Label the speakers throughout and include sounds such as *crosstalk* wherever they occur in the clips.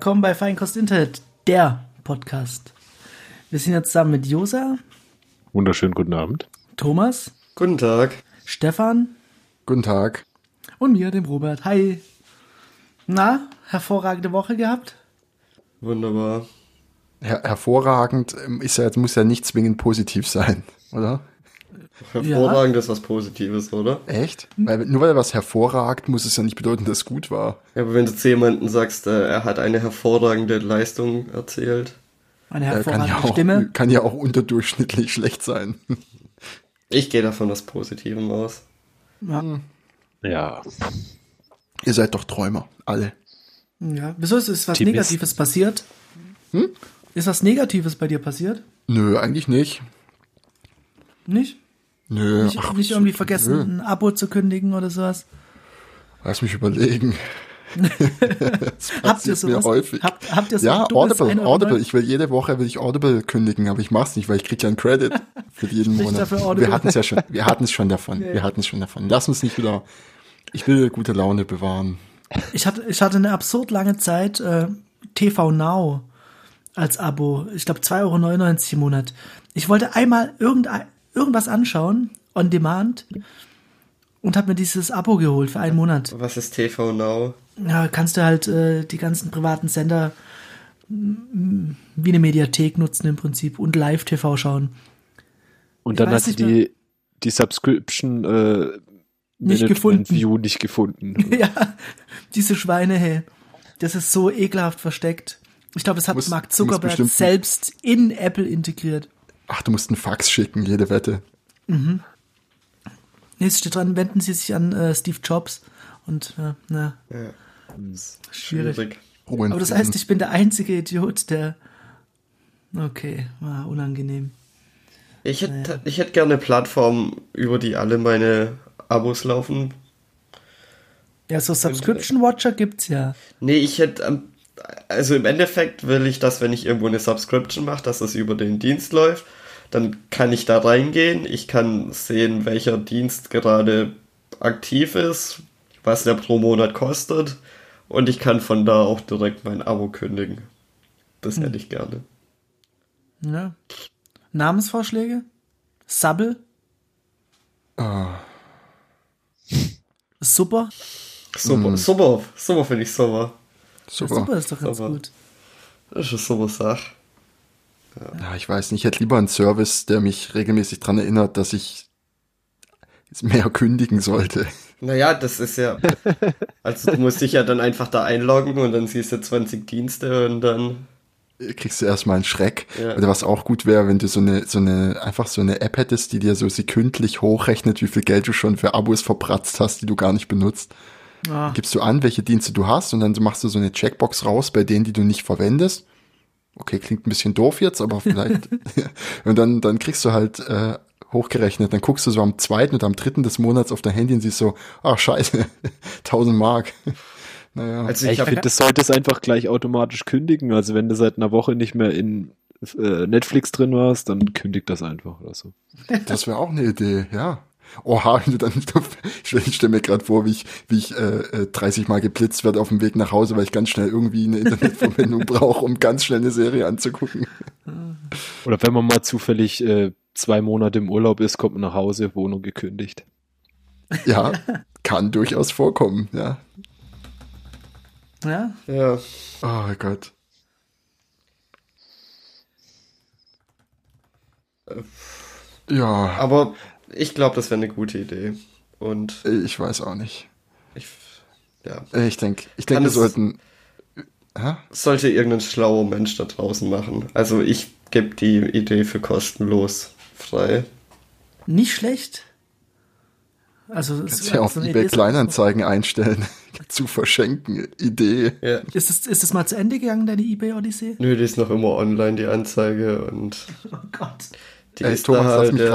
Speaker 1: Willkommen bei Feinkost Internet, der Podcast. Wir sind jetzt zusammen mit Josa,
Speaker 2: Wunderschönen guten Abend.
Speaker 1: Thomas,
Speaker 3: Guten Tag.
Speaker 1: Stefan
Speaker 4: Guten Tag.
Speaker 1: und mir, dem Robert. Hi. Na, hervorragende Woche gehabt?
Speaker 3: Wunderbar.
Speaker 4: Her hervorragend ähm, ist ja, jetzt muss ja nicht zwingend positiv sein, oder?
Speaker 3: Hervorragend ist was Positives, oder?
Speaker 4: Echt? Weil, nur weil was hervorragt, muss es ja nicht bedeuten, dass es gut war.
Speaker 3: Ja, aber wenn du zu jemandem sagst, äh, er hat eine hervorragende Leistung erzählt.
Speaker 1: Eine
Speaker 4: Äh, kann,
Speaker 1: hervorragende
Speaker 4: ja auch,
Speaker 1: Stimme.
Speaker 4: kann ja auch unterdurchschnittlich schlecht sein. *laughs*
Speaker 3: Ich gehe davon was Positivem aus.
Speaker 1: Ja.
Speaker 2: Ja,
Speaker 4: Ihr seid doch Träumer, alle.
Speaker 1: ja. Wieso ist, ist was
Speaker 2: Optimist.
Speaker 1: Negatives passiert? Ist was Negatives bei dir passiert?
Speaker 4: Nö, eigentlich nicht.
Speaker 1: Nicht?
Speaker 4: Nö,
Speaker 1: Nicht,
Speaker 4: ach,
Speaker 1: nicht irgendwie
Speaker 4: nö.
Speaker 1: vergessen, ein Abo zu kündigen oder sowas?
Speaker 4: Lass mich überlegen. *laughs*
Speaker 1: Habt ihr
Speaker 4: passiert mir
Speaker 1: sowas?
Speaker 4: häufig.
Speaker 1: Habt, habt ihr so
Speaker 4: ja, Audible,
Speaker 1: 1,99?
Speaker 4: Audible. Ich will jede Woche will ich Audible kündigen, aber ich mach's nicht, weil ich krieg ja einen Credit für jeden Monat. Wir hatten es ja schon, wir hatten es schon davon.
Speaker 1: Ja.
Speaker 4: Wir hatten es schon davon. Lass uns nicht wieder. Ich will gute Laune bewahren.
Speaker 1: Ich hatte, ich hatte eine absurd lange Zeit äh, TV Now als Abo. Ich glaube 2,99 Euro im Monat. Ich wollte einmal irgendein, irgendwas anschauen, on demand, und habe mir dieses Abo geholt für einen Monat.
Speaker 3: Was ist TV Now?
Speaker 1: Ja, kannst du halt äh, die ganzen privaten Sender mm, wie eine Mediathek nutzen im Prinzip und Live-TV schauen.
Speaker 2: und dann hat sie die, die Subscription äh,
Speaker 1: Nicht gefunden.
Speaker 2: View nicht gefunden. *laughs*
Speaker 1: ja, diese Schweine, hey. Das ist so ekelhaft versteckt. Ich glaube, das hat
Speaker 4: Muss-
Speaker 1: Mark Zuckerberg selbst in Apple integriert.
Speaker 4: Ach, du musst einen Fax schicken, jede Wette.
Speaker 1: Jetzt steht dran, wenden Sie sich an äh, Steve Jobs. Und äh, na,
Speaker 3: Ja.
Speaker 1: schwierig.
Speaker 4: In
Speaker 1: Aber das heißt, ich bin der einzige Idiot, der. Okay, war unangenehm.
Speaker 3: Ich hätte ich hätte gerne eine Plattform, über die alle meine Abos laufen.
Speaker 1: Ja, so Subscription Watcher gibt's ja.
Speaker 3: Nee, ich hätte, also im Endeffekt will ich, dass wenn ich irgendwo eine Subscription mache, dass das über den Dienst läuft. Dann kann ich da reingehen, ich kann sehen, welcher Dienst gerade aktiv ist, was der pro Monat kostet und ich kann von da auch direkt mein Abo kündigen. Das hätte ich gerne.
Speaker 1: ja. Namensvorschläge? Subble?
Speaker 4: Ah,
Speaker 1: Super?
Speaker 3: Super, super, super finde ich super.
Speaker 4: super.
Speaker 1: Super ist doch ganz
Speaker 3: Super.
Speaker 1: gut.
Speaker 3: Das ist eine super Sache.
Speaker 4: Ja, ich weiß nicht. Ich hätte lieber einen Service, der mich regelmäßig dran erinnert, dass ich mehr kündigen sollte.
Speaker 3: Naja, das ist ja. *laughs* Also du musst dich ja dann einfach da einloggen und dann siehst du 20 Dienste und dann.
Speaker 4: Kriegst du erstmal einen Schreck.
Speaker 3: Ja.
Speaker 4: Oder was auch gut wäre, wenn du so eine, so eine, einfach so eine App hättest, die dir so sekündlich hochrechnet, wie viel Geld du schon für Abos verpratzt hast, die du gar nicht benutzt.
Speaker 1: Ah,
Speaker 4: Gibst du an, welche Dienste du hast und dann machst du so eine Checkbox raus bei denen, die du nicht verwendest. Okay, klingt ein bisschen doof jetzt, aber vielleicht. *laughs* und dann, dann kriegst du halt äh, hochgerechnet. Dann guckst du so am zweiten oder am dritten des Monats auf dein Handy und siehst so, ach scheiße, *laughs* 1000 Mark. *laughs* naja.
Speaker 3: Also
Speaker 2: ich
Speaker 3: ich habe
Speaker 2: finde, das sollte es einfach gleich automatisch kündigen. Also wenn du seit einer Woche nicht mehr in äh, Netflix drin warst, dann kündigt das einfach oder so.
Speaker 4: Das wäre auch eine Idee, ja. Oha, wenn du dann, *laughs* ich stelle mir gerade vor, wie ich, wie ich äh, äh, 30 Mal geblitzt werde auf dem Weg nach Hause, weil ich ganz schnell irgendwie eine Internetverbindung *laughs* brauche, um ganz schnell eine Serie anzugucken. *laughs*
Speaker 2: Oder wenn man mal zufällig äh, zwei Monate im Urlaub ist, kommt man nach Hause, Wohnung gekündigt.
Speaker 4: Ja, kann durchaus vorkommen, ja.
Speaker 1: ja.
Speaker 3: ja.
Speaker 4: Oh Gott. Ja,
Speaker 3: Aber ich glaube, das wäre eine gute Idee. Und
Speaker 4: ich weiß auch nicht.
Speaker 3: ich. Ja.
Speaker 4: Ich denke, ich denke, wir
Speaker 3: es-
Speaker 4: sollten. Hä?
Speaker 3: Sollte irgendein schlauer Mensch da draußen machen. Also ich gebe die Idee für kostenlos frei.
Speaker 1: Nicht schlecht. Also, es
Speaker 4: Kannst
Speaker 1: ist
Speaker 4: ja auf
Speaker 1: so
Speaker 4: eBay
Speaker 1: Idee, so-
Speaker 4: Kleinanzeigen einstellen. *laughs* Zu verschenken. Idee.
Speaker 3: Ja.
Speaker 1: Ist es, ist es mal zu Ende gegangen, deine eBay-Odyssee?
Speaker 3: Nö, die ist noch immer online, die Anzeige. Und *laughs*
Speaker 1: Oh Gott.
Speaker 3: die
Speaker 4: Ey,
Speaker 3: ist
Speaker 4: Thomas,
Speaker 3: da
Speaker 4: lass
Speaker 3: halt
Speaker 4: mich
Speaker 3: jetzt-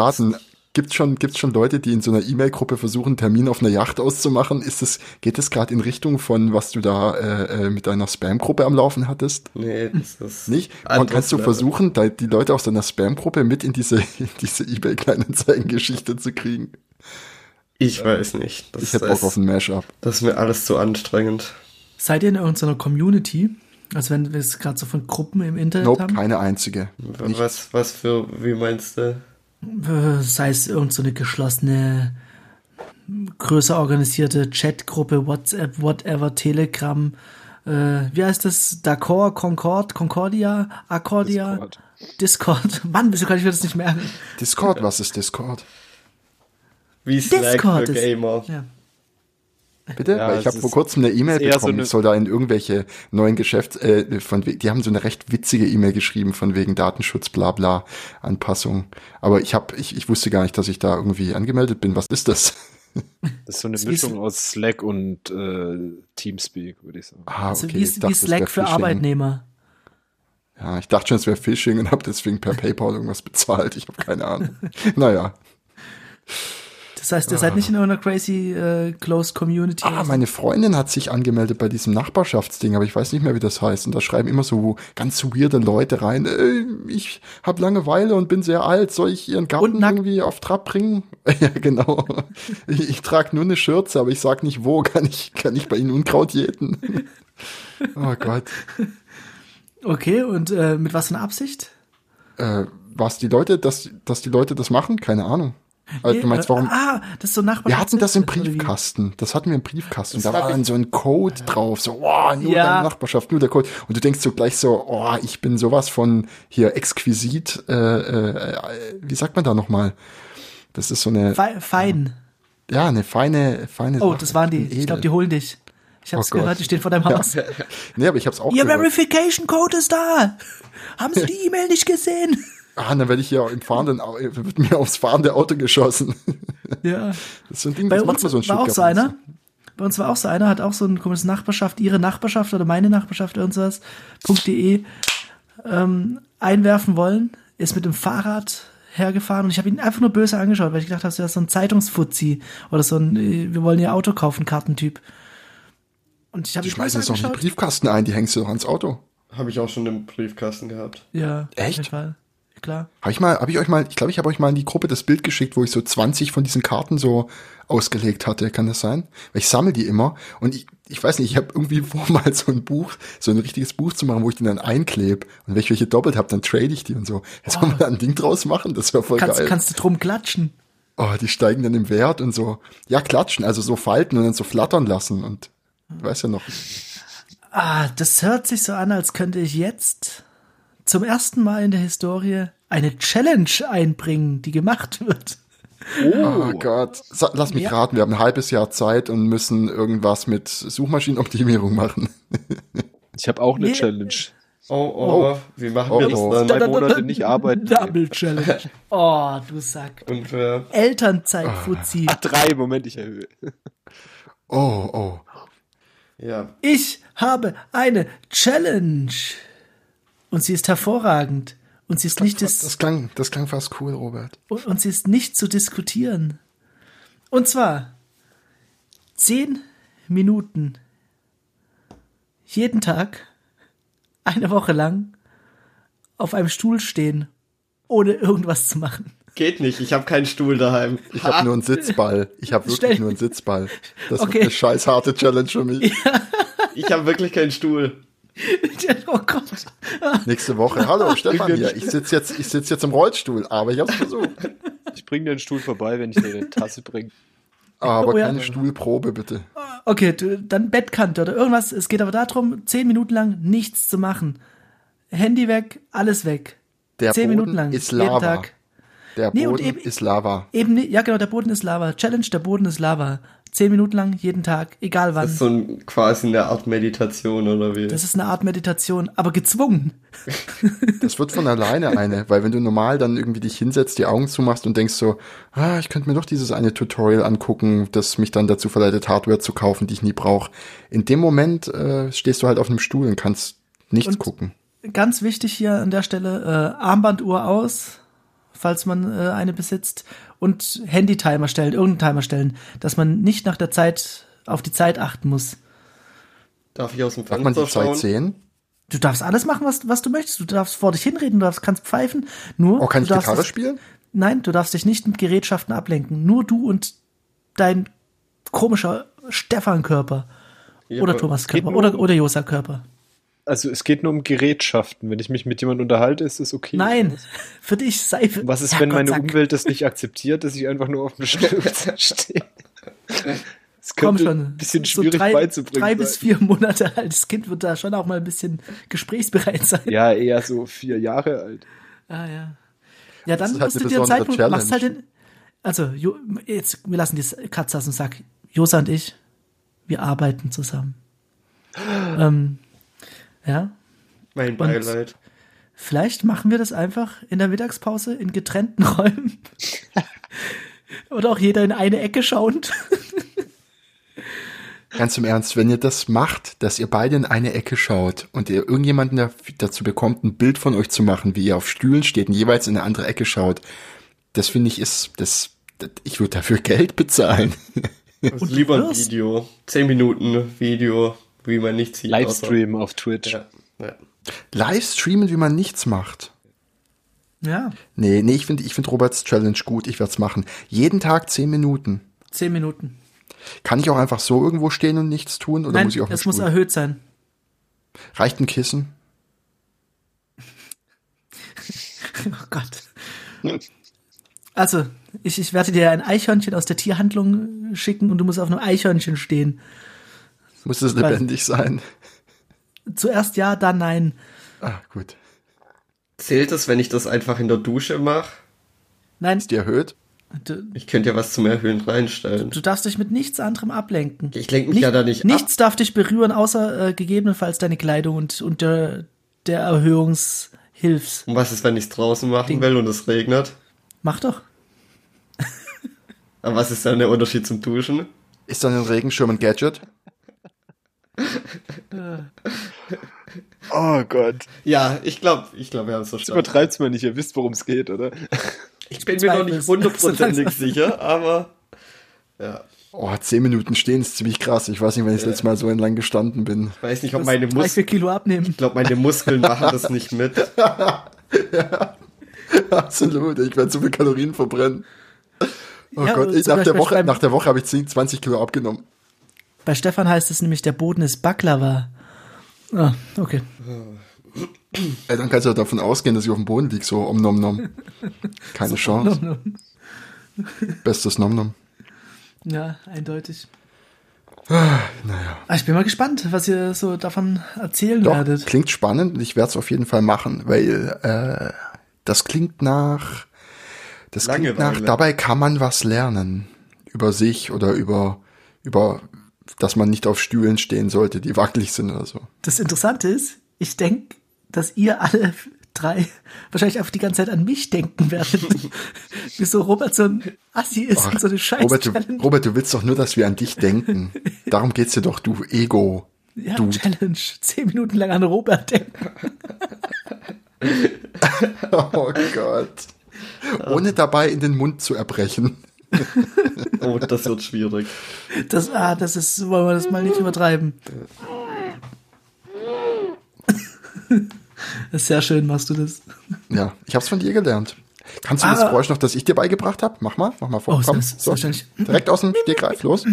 Speaker 4: raten. Gibt's schon, gibt's schon Leute, die in so einer E-Mail-Gruppe versuchen, einen Termin auf einer Yacht auszumachen? Ist es, geht es gerade in Richtung von, was du da äh, äh, mit deiner Spam-Gruppe am Laufen hattest?
Speaker 3: Nee, das ist.
Speaker 4: Nicht? Und kannst du versuchen, da, die Leute aus deiner Spam-Gruppe mit in diese, in diese eBay-Kleinanzeigen-Geschichte zu kriegen?
Speaker 3: Ich weiß nicht. Das,
Speaker 4: Ich hätte Bock auf ein Mashup.
Speaker 3: das ist mir alles zu anstrengend.
Speaker 1: Seid ihr in irgendeiner Community? Also wenn wir es gerade so von Gruppen im Internet
Speaker 4: Nope,
Speaker 1: haben.
Speaker 4: keine einzige. Nicht.
Speaker 3: Was, was für, wie meinst du?
Speaker 1: Sei es irgend so eine geschlossene, größer organisierte Chatgruppe, WhatsApp, whatever, Telegram, äh, wie heißt das? D'accord, Concord, Concordia, Accordia,
Speaker 2: Discord.
Speaker 1: Discord. *laughs* Mann, wieso kann ich mir das nicht merken?
Speaker 4: Discord, was ist Discord?
Speaker 3: Wie Slack
Speaker 1: Discord
Speaker 3: für
Speaker 1: ist-
Speaker 3: Gamer.
Speaker 1: Ja.
Speaker 4: Bitte?
Speaker 2: Ja,
Speaker 4: Weil ich habe vor kurzem eine E-Mail
Speaker 2: so
Speaker 4: bekommen,
Speaker 2: eine-
Speaker 4: ich soll da in irgendwelche neuen Geschäfts... Äh, von, die haben so eine recht witzige E-Mail geschrieben von wegen Datenschutz, bla bla, Anpassung. Aber ich hab, ich, ich wusste gar nicht, dass ich da irgendwie angemeldet bin. Was ist das?
Speaker 2: Das ist so eine
Speaker 1: Das wie
Speaker 2: Mischung aus Slack und äh, Teamspeak, würde ich sagen.
Speaker 4: Ah,
Speaker 1: Also
Speaker 4: okay.
Speaker 1: wie,
Speaker 4: ich
Speaker 1: wie
Speaker 4: dachte, wär
Speaker 1: Slack für
Speaker 4: Phishing.
Speaker 1: Arbeitnehmer.
Speaker 4: Ja, ich dachte schon, es wäre Phishing und habe deswegen per PayPal irgendwas bezahlt. Ich habe keine Ahnung. *laughs* naja.
Speaker 1: Das heißt, ihr seid nicht in irgendeiner crazy äh, closed Community.
Speaker 4: Ah, meine Freundin hat sich angemeldet bei diesem Nachbarschaftsding, aber ich weiß nicht mehr, wie das heißt. Und da schreiben immer so ganz weirde Leute rein, äh, ich habe Langeweile und bin sehr alt, soll ich ihren Garten irgendwie auf Trab bringen? *laughs* ja, genau. Ich, ich trage nur eine Schürze, aber ich sag nicht wo. *laughs* Kann ich, kann ich bei Ihnen Unkraut jäten? *laughs* oh Gott.
Speaker 1: Okay, und äh, mit was für einer Absicht?
Speaker 4: Äh, was die Leute, dass, dass die Leute das machen? Keine Ahnung. Also, du meinst, warum?
Speaker 1: Ah, das ist so Nachbarschaft.
Speaker 4: Wir hatten das im? Briefkasten. Das hatten wir im Briefkasten.
Speaker 3: Das
Speaker 4: da war dann so ein Code drauf. So, oh, nur
Speaker 1: Ja.
Speaker 4: deine Nachbarschaft, nur der Code. Und du denkst so gleich so, oh, ich bin sowas von hier exquisit. Äh, äh, wie sagt man da nochmal? Das ist so eine,
Speaker 1: Fe fein.
Speaker 4: ja, eine feine, feine.
Speaker 1: Oh,
Speaker 4: Sache.
Speaker 1: das waren die.
Speaker 4: Edel.
Speaker 1: Ich glaube, die holen dich. Ich hab's
Speaker 4: Oh
Speaker 1: gehört, die stehen vor deinem Haus.
Speaker 4: Nee, aber ich hab's auch
Speaker 1: Ihr
Speaker 4: gehört.
Speaker 1: Verification Code ist da. Haben Sie die E-Mail nicht gesehen?
Speaker 4: Ah, dann werde ich hier im fahrenden, Au- wird mir aufs fahrende Auto geschossen.
Speaker 1: Ja.
Speaker 4: Das ist so ein Ding,
Speaker 1: Bei
Speaker 4: das macht
Speaker 1: uns
Speaker 4: man so ein
Speaker 1: war auch
Speaker 4: Stück
Speaker 1: so einer. Bei uns war auch so einer, hat auch so ein komisches Nachbarschaft, ihre Nachbarschaft oder meine Nachbarschaft, irgendwas, .de, ähm, einwerfen wollen, ist mit dem Fahrrad hergefahren und ich habe ihn einfach nur böse angeschaut, weil ich gedacht habe, das ist so ein Zeitungsfuzzi oder so ein, äh, wir wollen ihr Auto kaufen, Kartentyp. Und ich habe
Speaker 4: Die schmeißen jetzt noch in die
Speaker 1: angeschaut.
Speaker 4: Briefkasten ein, die hängst du doch ans Auto.
Speaker 3: Habe ich auch schon im Briefkasten gehabt.
Speaker 1: Ja,
Speaker 4: Echt?
Speaker 1: auf jeden Fall. Klar.
Speaker 4: Habe ich mal, habe ich euch mal, ich glaube, ich habe euch mal in die Gruppe das Bild geschickt, wo ich so 20 von diesen Karten so ausgelegt hatte. Kann das sein? Weil ich sammle die immer und ich, ich weiß nicht, ich habe irgendwie *laughs* vor, mal so ein Buch, so ein richtiges Buch zu machen, wo ich die dann einklebe und wenn ich welche doppelt habe, dann trade ich die und so. Jetzt soll man da ein Ding draus machen, das wäre voll
Speaker 1: Kannst,
Speaker 4: geil.
Speaker 1: kannst du drum klatschen.
Speaker 4: oh, die steigen dann im Wert und so. Ja, klatschen, also so falten und dann so flattern lassen und du weißt ja noch.
Speaker 1: Ah, das hört sich so an, als könnte ich jetzt zum ersten Mal in der Historie eine Challenge einbringen, die gemacht wird.
Speaker 4: Oh, Gott. Sa lass mich
Speaker 1: Ja.
Speaker 4: raten, wir haben ein halbes Jahr Zeit und müssen irgendwas mit Suchmaschinenoptimierung machen. *laughs*
Speaker 2: Ich habe auch eine
Speaker 1: Nee.
Speaker 2: Challenge.
Speaker 3: Oh, oh, wie machen
Speaker 4: Oh,
Speaker 3: wir das
Speaker 4: oh.
Speaker 3: dann?
Speaker 2: Drei Monate nicht arbeiten. *laughs*
Speaker 1: Double Challenge. *laughs* Oh, du Sack.
Speaker 3: Unfair.
Speaker 1: Elternzeit, Fuzzi.
Speaker 2: Ah, drei, Moment, ich erhöhe.
Speaker 4: Oh, oh.
Speaker 3: Ja.
Speaker 1: Ich habe eine Challenge. Und sie ist hervorragend. Und sie ist nicht
Speaker 4: Das,
Speaker 1: dis
Speaker 4: das, klang, das klang fast cool, Robert.
Speaker 1: und, und sie ist nicht zu diskutieren. Und zwar zehn Minuten jeden Tag eine Woche lang auf einem Stuhl stehen, ohne irgendwas zu machen.
Speaker 3: Geht nicht, ich habe keinen Stuhl daheim.
Speaker 4: Ich habe nur einen Sitzball. Ich habe
Speaker 1: Stell-
Speaker 4: wirklich nur einen Sitzball. Das
Speaker 1: Okay.
Speaker 4: wird eine scheiß harte Challenge für mich. *laughs*
Speaker 3: Ich habe wirklich keinen Stuhl. *laughs*
Speaker 1: oh Gott.
Speaker 4: Nächste Woche. Hallo, *laughs* Stefan hier. Ich sitze jetzt, ich sitz jetzt im Rollstuhl, aber ich habe es versucht.
Speaker 2: Ich bring dir einen Stuhl vorbei, wenn ich dir eine Tasse bringe.
Speaker 4: Aber
Speaker 1: Oh ja.
Speaker 4: keine Stuhlprobe, bitte.
Speaker 1: Okay, du, dann Bettkante oder irgendwas. Es geht aber darum, zehn Minuten lang nichts zu machen. Handy weg, alles weg.
Speaker 4: Der
Speaker 1: zehn
Speaker 4: Boden
Speaker 1: Minuten lang.
Speaker 4: ist
Speaker 1: jeden
Speaker 4: Lava.
Speaker 1: Tag.
Speaker 4: Der
Speaker 1: Nee,
Speaker 4: Boden
Speaker 1: eben-
Speaker 4: ist Lava.
Speaker 1: Eben, ja genau, der Boden ist Lava. Challenge, der Boden ist Lava. Zehn Minuten lang, jeden Tag, egal wann.
Speaker 3: Das ist so ein, quasi eine Art Meditation oder wie?
Speaker 1: Das ist eine Art Meditation, aber gezwungen. *laughs*
Speaker 4: Das wird von alleine eine, weil wenn du normal dann irgendwie dich hinsetzt, die Augen zumachst und denkst so, ah, ich könnte mir doch dieses eine Tutorial angucken, das mich dann dazu verleitet, Hardware zu kaufen, die ich nie brauche. In dem Moment äh, stehst du halt auf einem Stuhl und kannst nichts
Speaker 1: Und-
Speaker 4: gucken.
Speaker 1: Ganz wichtig hier an der Stelle, äh, Armbanduhr aus, falls man äh, eine besitzt, und Handy-Timer stellen, irgendeinen Timer stellen, dass man nicht nach der Zeit auf die Zeit achten muss.
Speaker 3: Darf ich aus dem
Speaker 4: Darf man
Speaker 3: Fenster
Speaker 4: die Zeit
Speaker 3: schauen?
Speaker 4: sehen?
Speaker 1: Du darfst alles machen, was, was du möchtest. Du darfst vor dich hinreden, du darfst, kannst pfeifen. Nur,
Speaker 4: Oh, kann
Speaker 1: du
Speaker 4: ich
Speaker 1: darfst
Speaker 4: Gitarre
Speaker 1: es-
Speaker 4: spielen?
Speaker 1: Nein, du darfst dich nicht mit Gerätschaften ablenken. Nur du und dein komischer Stefan-Körper.
Speaker 3: Ja,
Speaker 1: oder
Speaker 3: aber
Speaker 1: Thomas
Speaker 2: geht
Speaker 1: Körper.
Speaker 2: nur
Speaker 1: Oder, oder Josa Körper.
Speaker 2: Also es geht nur um Gerätschaften. Wenn ich mich mit jemandem unterhalte, ist es okay.
Speaker 1: Nein, für dich Seife.
Speaker 2: Was ist, wenn
Speaker 1: Herrgott,
Speaker 2: meine
Speaker 1: sag-
Speaker 2: Umwelt das nicht akzeptiert, dass ich einfach nur auf dem Stuhl stehe? Das
Speaker 1: Komm
Speaker 2: könnte
Speaker 1: schon.
Speaker 2: ein bisschen
Speaker 1: so
Speaker 2: schwierig
Speaker 1: drei,
Speaker 2: beizubringen.
Speaker 1: Drei bis
Speaker 2: sein.
Speaker 1: vier Monate altes Kind wird da schon auch mal ein bisschen gesprächsbereit sein.
Speaker 2: Ja, eher so vier Jahre alt.
Speaker 1: Ah, ja. Ja, dann
Speaker 4: halt
Speaker 1: musst du dir einen Zeitpunkt, machst halt den, also, Jo, jetzt, wir lassen die Katze aus und sag, Josa und ich, wir arbeiten zusammen. ähm, ja,
Speaker 3: Mein Beileid.
Speaker 1: vielleicht machen wir das einfach in der Mittagspause in getrennten *laughs* Räumen. Oder auch jeder in eine Ecke schauend.
Speaker 4: Ganz im Ernst, wenn ihr das macht, dass ihr beide in eine Ecke schaut und ihr irgendjemanden da- dazu bekommt, ein Bild von euch zu machen, wie ihr auf Stühlen steht und jeweils in eine andere Ecke schaut, das finde ich ist, das, das ich würde dafür *laughs* Geld bezahlen.
Speaker 3: Also lieber ein Video. Zehn Minuten Video, wie man nichts sieht.
Speaker 2: Livestream auf Twitch.
Speaker 3: Ja, ja.
Speaker 4: Live streamen, wie man nichts macht.
Speaker 1: Ja,
Speaker 4: Nee, nee, ich finde ich find Roberts Challenge gut, ich werde es machen. Jeden Tag zehn Minuten.
Speaker 1: zehn Minuten.
Speaker 4: Kann ich auch einfach so irgendwo stehen und nichts tun? Oder
Speaker 1: Nein,
Speaker 4: muss ich auch
Speaker 1: es muss
Speaker 4: Stuhl?
Speaker 1: erhöht sein.
Speaker 4: Reicht ein Kissen? *laughs*
Speaker 1: Oh Gott. Also, ich, ich werde dir ein Eichhörnchen aus der Tierhandlung schicken und du musst auf einem Eichhörnchen stehen.
Speaker 4: Muss es lebendig sein?
Speaker 1: Zuerst ja, dann nein.
Speaker 4: Ah, gut.
Speaker 3: Zählt es, wenn ich das einfach in der Dusche mache?
Speaker 1: Nein,
Speaker 4: Ist die erhöht?
Speaker 1: du,
Speaker 3: Ich könnte ja was zum Erhöhen reinstellen.
Speaker 1: du darfst dich mit nichts anderem ablenken.
Speaker 3: Ich lenke mich ja da nicht ab.
Speaker 1: Nichts darf dich berühren, außer äh, gegebenenfalls deine Kleidung und, und der, der Erhöhungshilfs.
Speaker 3: Und was ist, wenn ich es draußen machen
Speaker 1: Ding.
Speaker 3: will und es regnet?
Speaker 1: Mach doch.
Speaker 3: Aber was ist dann der Unterschied zum Duschen?
Speaker 4: Ist dann ein Regenschirm ein Gadget? *laughs*
Speaker 2: Oh Gott.
Speaker 3: Ja, ich glaube, ich glaube, wir haben es verstanden.
Speaker 2: Übertreibt's mal nicht, ihr wisst, worum es geht, oder?
Speaker 3: Ich bin mir noch nicht
Speaker 1: es.
Speaker 3: hundertprozentig sicher, aber ja.
Speaker 4: Oh, zehn Minuten stehen ist ziemlich krass. Ich weiß nicht, wenn ich das letzte Mal so entlang gestanden bin.
Speaker 3: Ich weiß nicht, ob meine Muskeln,
Speaker 1: Kilo abnehmen.
Speaker 3: ich glaube, meine Muskeln machen das nicht mit. *laughs*
Speaker 4: Absolut, ich werde so viel Kalorien verbrennen. Oh
Speaker 1: Ja,
Speaker 4: Gott,
Speaker 1: zum
Speaker 4: ich, nach, der Woche, nach der Woche habe ich 10, 20 Kilo abgenommen.
Speaker 1: Bei Stefan heißt es nämlich, der Boden ist Baklava. Ah, okay.
Speaker 4: Ey, dann kannst du davon ausgehen, dass ich auf dem Boden liege, so om nom nom. Keine Chance. Bestes nom nom.
Speaker 1: Ja, eindeutig.
Speaker 4: Naja.
Speaker 1: Ah, Ich bin mal gespannt, was ihr so davon erzählen
Speaker 4: Doch,
Speaker 1: werdet.
Speaker 4: klingt spannend und ich werde es auf jeden Fall machen, weil äh, das klingt nach, das klingt nach,
Speaker 3: Langeweile.
Speaker 4: dabei kann man was lernen über sich oder über, über, dass man nicht auf Stühlen stehen sollte, die wackelig sind oder so.
Speaker 1: Das Interessante ist, ich denke, dass ihr alle drei wahrscheinlich einfach die ganze Zeit an mich denken werdet. *laughs* Wieso Robert so ein Assi ist und so eine scheiß
Speaker 4: Robert, du. Robert, du willst doch nur, dass wir an dich denken. *laughs* Darum geht's dir doch, du Ego.
Speaker 1: ja,
Speaker 4: du.
Speaker 1: Challenge. Zehn Minuten lang an Robert denken. *laughs*
Speaker 4: Oh Gott. Ohne dabei in den Mund zu erbrechen. *laughs*
Speaker 3: Oh, das wird schwierig.
Speaker 1: Das, ah, das ist, wollen wir das mal nicht übertreiben. *laughs* Das ist sehr schön, machst du das.
Speaker 4: Ja, ich hab's von dir gelernt. Kannst du das
Speaker 1: Ah.
Speaker 4: Geräusch noch, das ich dir beigebracht habe? Mach mal, mach mal vor.
Speaker 1: Oh,
Speaker 4: Komm,
Speaker 1: das- selbstverständlich.
Speaker 4: Direkt aus dem Stegreif, los.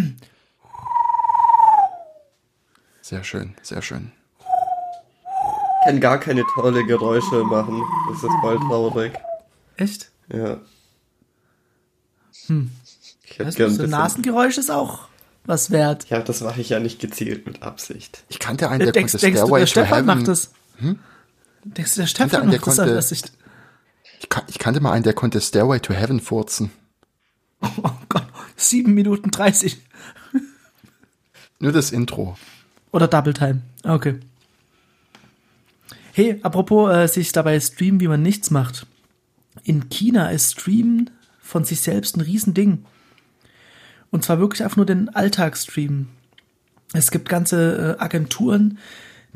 Speaker 4: Sehr schön, sehr schön.
Speaker 3: Ich kann gar keine tolle Geräusche machen. Das ist voll traurig.
Speaker 1: Echt?
Speaker 3: Ja. Ich hätte
Speaker 1: Das
Speaker 3: gern
Speaker 1: so ein. Nasengeräusch ist auch was wert.
Speaker 3: Ja, das mache ich ja nicht gezielt mit Absicht.
Speaker 4: Ich kannte einen, der
Speaker 1: denkst
Speaker 4: konnte
Speaker 1: denkst du,
Speaker 4: Stairway
Speaker 1: der
Speaker 4: to
Speaker 1: Stefan
Speaker 4: Heaven.
Speaker 1: macht das? Denkst du, der Stefan
Speaker 4: einen, der
Speaker 1: macht das?
Speaker 4: konnte-
Speaker 1: Dass ich,
Speaker 4: Ich, kan- ich kannte mal einen, der konnte Stairway to Heaven furzen. *laughs*
Speaker 1: oh Gott, sieben Minuten dreißig.
Speaker 4: Nur das Intro.
Speaker 1: Oder Double Time. Okay. Hey, apropos äh, sich dabei streamen, wie man nichts macht. In China ist Streamen von sich selbst ein Riesending. Und zwar wirklich einfach nur den Alltagsstream. Es gibt ganze äh, Agenturen,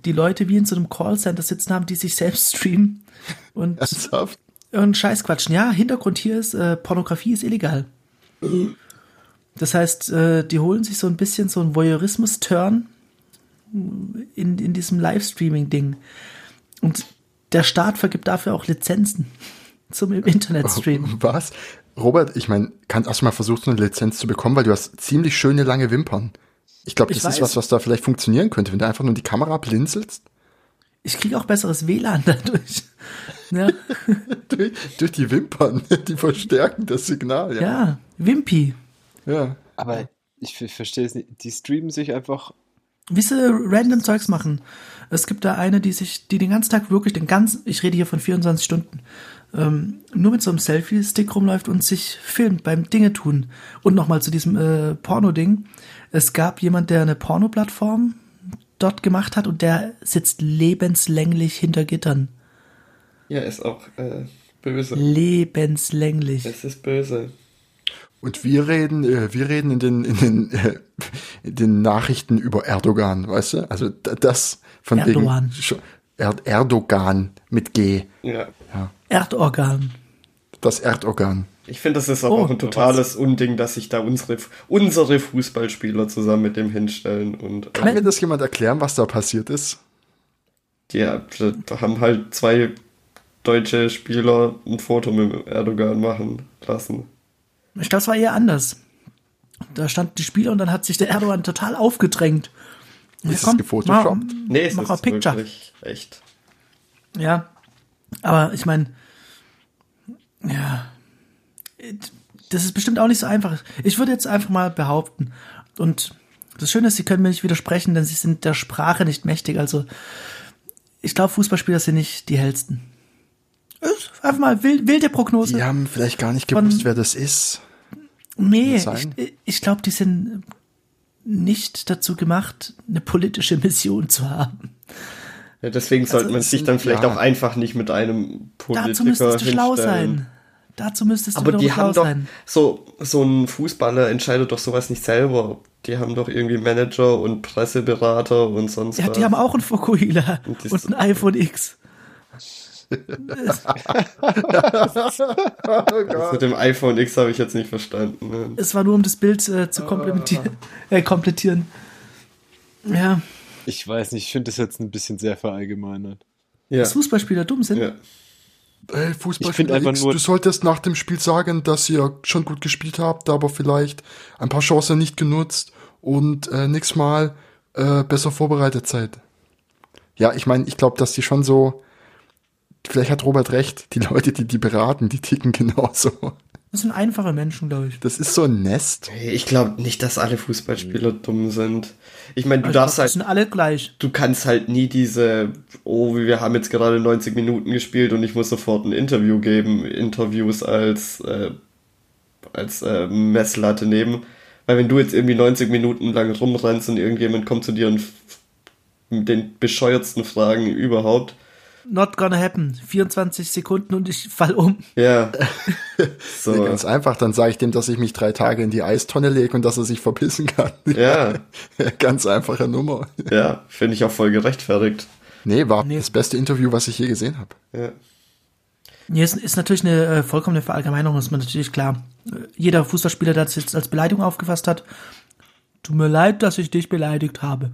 Speaker 1: die Leute wie in so einem Callcenter sitzen haben, die sich selbst *laughs* streamen und
Speaker 4: Ernsthaft?
Speaker 1: irgendeinen Scheiß quatschen. Ja, Hintergrund hier ist, äh, Pornografie ist illegal. Das heißt, äh, die holen sich so ein bisschen so einen Voyeurismus-Turn in, in diesem Livestreaming-Ding. Und der Staat vergibt dafür auch Lizenzen *laughs* zum im Internetstream. *laughs*
Speaker 4: Was? Robert, ich meine, kannst du mal versucht, so eine Lizenz zu bekommen, weil du hast ziemlich schöne lange Wimpern. Ich glaube,
Speaker 1: Ich
Speaker 4: das ist
Speaker 1: weiß.
Speaker 4: was, was da vielleicht funktionieren könnte, wenn du einfach nur die Kamera blinzelst.
Speaker 1: Ich kriege auch besseres WLAN dadurch. Ja, *laughs* *laughs*
Speaker 4: durch, durch die Wimpern, die verstärken das Signal. Ja.
Speaker 1: ja Wimpy.
Speaker 4: ja.
Speaker 2: Aber ich, ich verstehe es nicht. Die streamen sich einfach.
Speaker 1: Wie sie random Zeugs machen. Es gibt da eine, die sich, die den ganzen Tag wirklich den ganzen, ich rede hier von 24 Stunden, ähm, nur mit so einem Selfie-Stick rumläuft und sich filmt beim Dinge tun. Und nochmal zu diesem äh, Porno-Ding. Es gab jemand, der eine Porno-Plattform dort gemacht hat und der sitzt lebenslänglich hinter Gittern.
Speaker 3: Ja, ist auch äh, böse.
Speaker 1: Lebenslänglich.
Speaker 3: Es ist böse.
Speaker 4: Und wir reden, äh, wir reden in den, in den, äh, in den Nachrichten über Erdogan, weißt du? Also da- das von
Speaker 1: Erdogan.
Speaker 4: wegen er Erdogan mit G.
Speaker 3: Ja.
Speaker 1: Erdorgan.
Speaker 4: Das Erdorgan.
Speaker 3: Ich finde, das ist aber
Speaker 1: Oh,
Speaker 3: auch ein totales Unding, dass sich da unsere, unsere Fußballspieler zusammen mit dem hinstellen und
Speaker 4: Kann
Speaker 3: äh,
Speaker 4: mir das jemand erklären, was da passiert ist?
Speaker 3: die da haben halt zwei deutsche Spieler ein Foto mit Erdogan machen lassen.
Speaker 1: Ich glaube, es war eher anders. Da standen die Spieler und dann hat sich der Erdogan total aufgedrängt. Ja,
Speaker 4: Ist es
Speaker 1: komm,
Speaker 4: gefotoshoppt?
Speaker 1: mach-
Speaker 3: Nee, es
Speaker 1: mach
Speaker 3: ist
Speaker 1: mal Picture.
Speaker 3: wirklich echt.
Speaker 1: Ja, aber ich meine, ja, das ist bestimmt auch nicht so einfach. Ich würde jetzt einfach mal behaupten, und das Schöne ist, Sie können mir nicht widersprechen, denn Sie sind der Sprache nicht mächtig. Also, ich glaube, Fußballspieler sind nicht die hellsten. Ist Einfach mal wild, wilde Prognose.
Speaker 4: Die haben vielleicht gar nicht
Speaker 1: Von-
Speaker 4: gewusst, wer das ist.
Speaker 1: nee, ich, ich glaube, die sind nicht dazu gemacht, eine politische Mission zu haben.
Speaker 3: Ja, deswegen sollte man
Speaker 4: es
Speaker 3: sich dann vielleicht
Speaker 4: ja.
Speaker 3: auch einfach nicht mit einem Politiker
Speaker 1: Dazu müsstest du schlau sein. Dazu müsstest du
Speaker 3: Aber die haben
Speaker 1: schlau
Speaker 3: doch,
Speaker 1: sein.
Speaker 3: so, so ein Fußballer entscheidet doch sowas nicht selber. Die haben doch irgendwie Manager und Presseberater und sonst
Speaker 1: Ja,
Speaker 3: was.
Speaker 1: die haben auch ein Fokuhila
Speaker 3: Und
Speaker 1: und ein iPhone X.
Speaker 3: Das mit dem iPhone X habe ich jetzt nicht verstanden.
Speaker 1: Es war nur, um das Bild äh, zu komplementieren. Äh, komplettieren. Ja,
Speaker 2: Ich weiß nicht, ich finde das jetzt ein bisschen sehr verallgemeinert.
Speaker 3: Ja.
Speaker 1: dass Fußballspieler dumm sind.
Speaker 3: ja.
Speaker 4: Ey,
Speaker 2: Ich
Speaker 4: Fußballspieler X,
Speaker 2: nur-
Speaker 4: du solltest nach dem Spiel sagen, dass ihr schon gut gespielt habt, aber vielleicht ein paar Chancen nicht genutzt und äh, nächstes Mal äh, besser vorbereitet seid. Ja, ich meine, ich glaube, dass die schon so, vielleicht hat Robert recht, die Leute, die die beraten, die ticken genauso.
Speaker 1: Das sind einfache Menschen, glaube ich.
Speaker 4: Das ist so ein Nest.
Speaker 3: Hey, Ich glaube nicht, dass alle Fußballspieler dumm sind. Ich meine, du
Speaker 1: Also,
Speaker 3: darfst
Speaker 1: das
Speaker 3: halt,
Speaker 1: sind alle gleich.
Speaker 3: du kannst halt nie diese, oh, wir haben jetzt gerade 90 Minuten gespielt und ich muss sofort ein Interview geben, Interviews als, äh, als äh, Messlatte nehmen. Weil wenn du jetzt irgendwie 90 Minuten lang rumrennst und irgendjemand kommt zu dir und mit den bescheuertsten Fragen überhaupt,
Speaker 1: Not gonna happen. 24 Sekunden und ich fall um.
Speaker 3: ja. *laughs* so.
Speaker 4: Ja, ganz einfach, dann sage ich dem, dass ich mich drei Tage in die Eistonne lege und dass er sich verpissen kann. *laughs*
Speaker 3: Ja,
Speaker 4: ganz einfache Nummer.
Speaker 3: ja, finde ich auch voll gerechtfertigt.
Speaker 4: Nee, war
Speaker 1: Nee.
Speaker 4: das beste Interview, was ich je gesehen habe.
Speaker 3: Ja.
Speaker 1: Nee, ist, ist natürlich eine äh, vollkommene Verallgemeinerung, ist mir natürlich klar. Äh, jeder Fußballspieler, der das jetzt als Beleidigung aufgefasst hat, tut mir leid, dass ich dich beleidigt habe.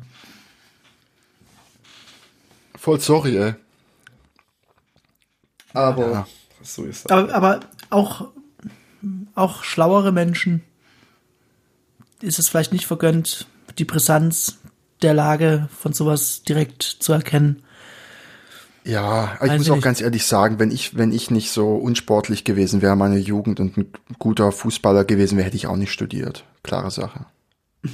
Speaker 4: Voll sorry, ey.
Speaker 3: Aber
Speaker 4: Ja.
Speaker 3: so ist es.
Speaker 1: Aber, aber auch, auch schlauere Menschen ist es vielleicht nicht vergönnt, die Brisanz der Lage von sowas direkt zu erkennen.
Speaker 4: Ja, ich
Speaker 1: Weiß
Speaker 4: muss auch ganz ehrlich sagen, wenn ich, wenn ich nicht so unsportlich gewesen wäre, meine Jugend und ein guter Fußballer gewesen wäre, hätte ich auch nicht studiert. Klare Sache. *laughs*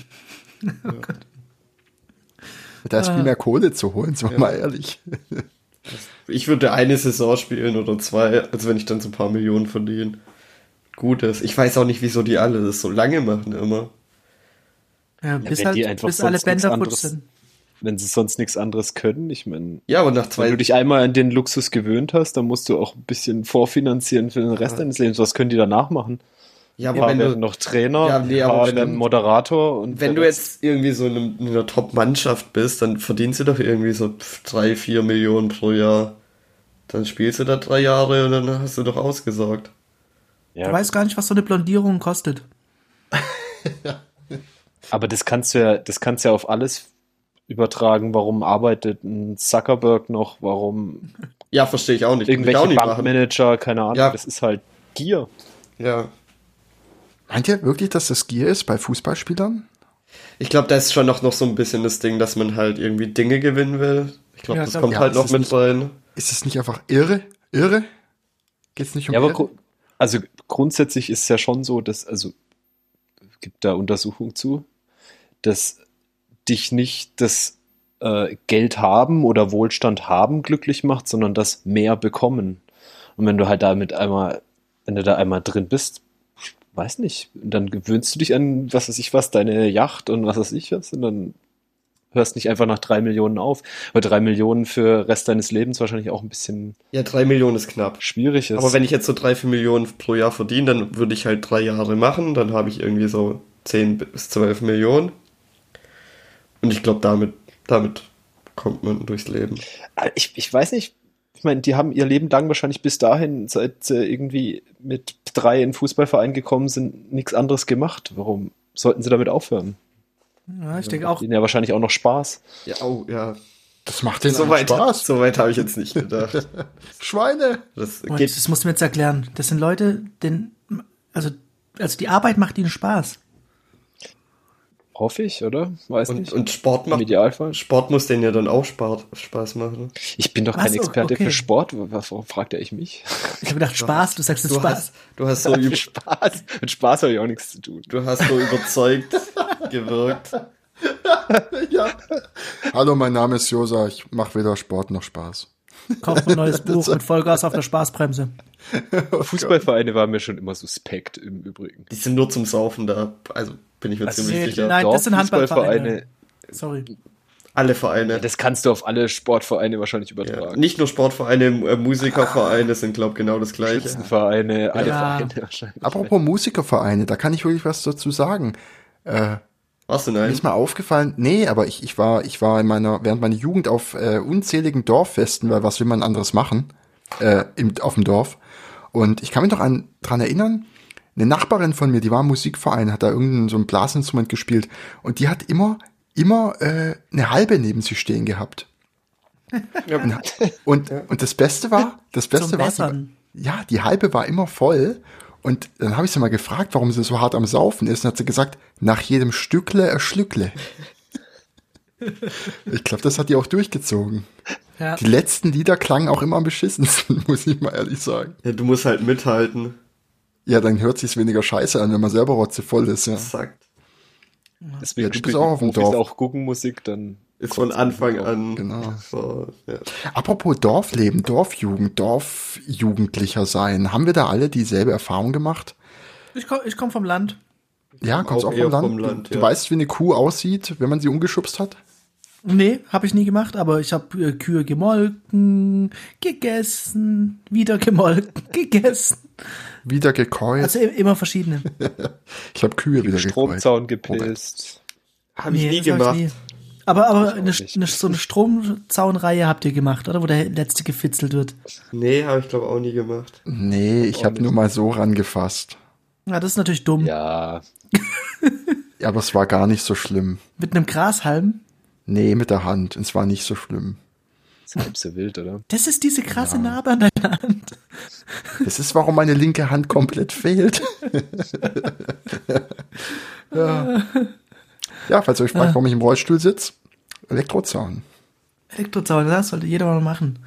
Speaker 4: Da ist viel mehr Kohle zu holen, sind wir mal ehrlich.
Speaker 3: Ich würde eine Saison spielen oder zwei, also wenn ich dann so ein paar Millionen verdiene. Gutes. Ich weiß auch nicht, wieso die alle das so lange machen immer.
Speaker 1: Ja, bis
Speaker 2: wenn
Speaker 1: halt,
Speaker 2: die einfach
Speaker 1: bis alle
Speaker 2: sonst nichts
Speaker 1: Bänder
Speaker 2: anderes-
Speaker 1: sind.
Speaker 2: Wenn sie sonst nichts anderes können, ich meine,
Speaker 3: Ja, aber nach
Speaker 2: wenn
Speaker 3: zwei,
Speaker 2: du dich einmal an den Luxus gewöhnt hast, dann musst du auch ein bisschen vorfinanzieren für den Rest deines Lebens. Was können die danach machen?
Speaker 3: ja, aber
Speaker 2: paar
Speaker 3: wenn du,
Speaker 2: noch Trainer,
Speaker 3: Ja, nee, aber wenn
Speaker 2: Moderator und
Speaker 3: wenn du jetzt irgendwie so in, einer Top-Mannschaft bist, dann verdienst du doch irgendwie so drei, vier Millionen pro Jahr. Dann spielst du da drei Jahre und dann hast du doch ausgesorgt.
Speaker 1: Du
Speaker 2: ja,
Speaker 1: weißt gar nicht, was so eine Blondierung kostet. *laughs*
Speaker 2: aber das kannst du ja, das kannst du ja auf alles übertragen. Warum arbeitet ein Zuckerberg noch? Warum
Speaker 3: Ja, verstehe ich auch nicht.
Speaker 2: Irgendwelche
Speaker 3: auch nicht machen.
Speaker 2: Bankmanager? Keine Ahnung.
Speaker 3: Ja.
Speaker 2: Das ist halt Gier.
Speaker 3: Ja.
Speaker 4: Meint ihr wirklich, dass das Gier ist bei Fußballspielern?
Speaker 3: Ich glaube, da ist schon noch, noch so ein bisschen das Ding, dass man halt irgendwie Dinge gewinnen will. Ich glaube,
Speaker 1: Ja,
Speaker 3: das kommt halt
Speaker 4: Ja,
Speaker 3: noch
Speaker 4: es
Speaker 3: mit
Speaker 4: ist
Speaker 3: rein.
Speaker 4: Ist es nicht einfach irre? Irre? Geht's nicht um
Speaker 2: Ja, aber
Speaker 4: irre?
Speaker 2: also grundsätzlich ist es ja schon so, dass, also gibt da Untersuchungen zu, dass dich nicht das äh, Geld haben oder Wohlstand haben glücklich macht, sondern das mehr bekommen. Und wenn du halt damit einmal, wenn du da einmal drin bist, weiß nicht, dann gewöhnst du dich an, was weiß ich was, deine Yacht und was weiß ich was, und dann hörst nicht einfach nach drei Millionen auf. Weil drei Millionen für Rest deines Lebens wahrscheinlich auch ein bisschen
Speaker 3: Ja, drei Millionen ist knapp.
Speaker 2: schwierig ist.
Speaker 3: Aber wenn ich jetzt so drei, vier Millionen pro Jahr verdiene, dann würde ich halt drei Jahre machen, dann habe ich irgendwie so 10 bis 12 Millionen. Und ich glaube, damit, damit kommt man durchs Leben.
Speaker 2: Ich, ich weiß nicht. Ich meine, die haben ihr Leben lang wahrscheinlich bis dahin, seit sie irgendwie mit drei in den Fußballverein gekommen sind, nichts anderes gemacht. Warum sollten sie damit aufhören?
Speaker 1: Ja, ich denke auch,
Speaker 2: Ihnen ja wahrscheinlich auch noch Spaß.
Speaker 3: Ja, oh, ja.
Speaker 4: Das macht den
Speaker 3: So weit,
Speaker 4: Spaß.
Speaker 3: so weit habe ich jetzt nicht gedacht. *laughs*
Speaker 4: Schweine.
Speaker 3: Das
Speaker 1: Und
Speaker 3: geht
Speaker 1: das musst du mir jetzt erklären. Das sind Leute, denn, also, also die Arbeit macht ihnen Spaß.
Speaker 2: Hoffe ich, oder? Weiß
Speaker 3: und,
Speaker 2: nicht.
Speaker 3: und Sport
Speaker 2: Im
Speaker 3: macht
Speaker 2: Idealfall.
Speaker 3: Sport muss denen ja dann auch Spaß, Spaß machen.
Speaker 2: Ich bin doch
Speaker 1: Was?
Speaker 2: kein Experte
Speaker 1: Okay.
Speaker 2: für Sport. Was, warum fragt er ich mich?
Speaker 1: Ich habe gedacht, Spaß, du sagst es
Speaker 3: Du
Speaker 1: Spaß.
Speaker 3: hast, du hast so über,
Speaker 2: Spaß. Mit Spaß habe ich auch nichts zu tun.
Speaker 3: du hast so überzeugt *laughs* gewirkt.
Speaker 4: Ja. Hallo, mein Name ist Josa. Ich mache weder Sport noch Spaß.
Speaker 1: Kauf ein neues *laughs* Buch mit Vollgas auf der Spaßbremse. *laughs*
Speaker 2: Fußballvereine waren mir schon immer suspekt im Übrigen.
Speaker 3: Die sind nur zum Saufen da. Also bin ich mir
Speaker 2: Also
Speaker 3: ziemlich
Speaker 1: nee,
Speaker 3: sicher.
Speaker 1: nein. das sind
Speaker 2: Fußballvereine,
Speaker 1: Handballvereine. Sorry.
Speaker 3: Alle Vereine.
Speaker 2: Das kannst du auf alle Sportvereine wahrscheinlich
Speaker 3: Ja.
Speaker 2: übertragen.
Speaker 3: Nicht nur Sportvereine, äh, Musikervereine sind, glaube genau das gleiche.
Speaker 2: Schützenvereine, alle
Speaker 1: Ja.
Speaker 2: Vereine wahrscheinlich.
Speaker 4: Apropos Musikervereine, da kann ich wirklich was dazu sagen.
Speaker 3: Was denn
Speaker 4: Mir
Speaker 3: nein?
Speaker 4: ist mal aufgefallen, nee, aber ich, ich war, ich war in meiner, während meiner Jugend auf äh, unzähligen Dorffesten, weil was will man anderes machen, äh, im, auf dem Dorf. Und ich kann mich noch an, dran erinnern, eine Nachbarin von mir, die war im Musikverein, hat da irgendein so ein Blasinstrument gespielt und die hat immer, immer äh, eine halbe neben sich stehen gehabt. Und, und das Beste war, das Beste
Speaker 1: Zum
Speaker 4: war,
Speaker 1: Bessern.
Speaker 4: die, ja, die halbe war immer voll. Und dann habe ich sie mal gefragt, warum sie so hart am Saufen ist. Und hat sie gesagt, nach jedem Stückle ein Schlückle. ich glaube, das hat die auch durchgezogen.
Speaker 1: Ja.
Speaker 4: Die letzten Lieder klangen auch immer am beschissensten, *laughs* muss ich mal ehrlich sagen.
Speaker 3: Ja, du musst halt mithalten.
Speaker 4: Ja, dann hört sich's weniger scheiße an, wenn man selber rotzevoll ist, ja.
Speaker 3: Sagt.
Speaker 2: Deswegen
Speaker 4: Ja, du bist auch auf dem Dorf.
Speaker 2: auch Guggenmusik, dann
Speaker 3: Ist von Anfang an.
Speaker 4: Genau.
Speaker 3: So, ja.
Speaker 4: Apropos Dorfleben, Dorfjugend, Dorfjugendlicher sein. Haben wir da alle dieselbe Erfahrung gemacht?
Speaker 1: Ich komme ich komm vom Land.
Speaker 4: Ja, kommst
Speaker 3: Auch
Speaker 4: auch, vom Land?
Speaker 3: vom Land,
Speaker 4: du,
Speaker 3: ja.
Speaker 4: du weißt, wie eine Kuh aussieht, wenn man sie umgeschubst hat?
Speaker 1: Nee, habe ich nie gemacht, aber ich habe äh, Kühe gemolken, gegessen, wieder gemolken, *laughs* gegessen.
Speaker 4: Wieder gekäut.
Speaker 1: Also immer verschiedene. *laughs*
Speaker 4: ich habe Kühe wieder gekäut.
Speaker 2: Stromzaun gepilzt.
Speaker 3: Habe ich nie
Speaker 1: das hab
Speaker 3: gemacht.
Speaker 1: nie. Aber, aber eine, eine, so eine Stromzaunreihe habt ihr gemacht, oder? Wo der letzte gefitzelt wird.
Speaker 3: Nee, habe ich glaube auch nie gemacht.
Speaker 4: Nee, ich habe nur mal so rangefasst.
Speaker 1: Ja, das ist natürlich dumm.
Speaker 2: Ja,
Speaker 4: Ja, aber es war gar nicht so schlimm.
Speaker 1: Mit einem Grashalm.
Speaker 4: Nee, mit der Hand. Es war nicht so schlimm.
Speaker 2: ist halb so wild, oder?
Speaker 1: Das ist diese krasse Narbe an deiner Hand.
Speaker 4: Das ist, warum meine linke Hand komplett fehlt. *laughs* ja. ja, falls ihr euch fragt, warum ich im Rollstuhl sitze, Elektrozaun.
Speaker 1: Elektrozaun, das sollte jeder mal machen.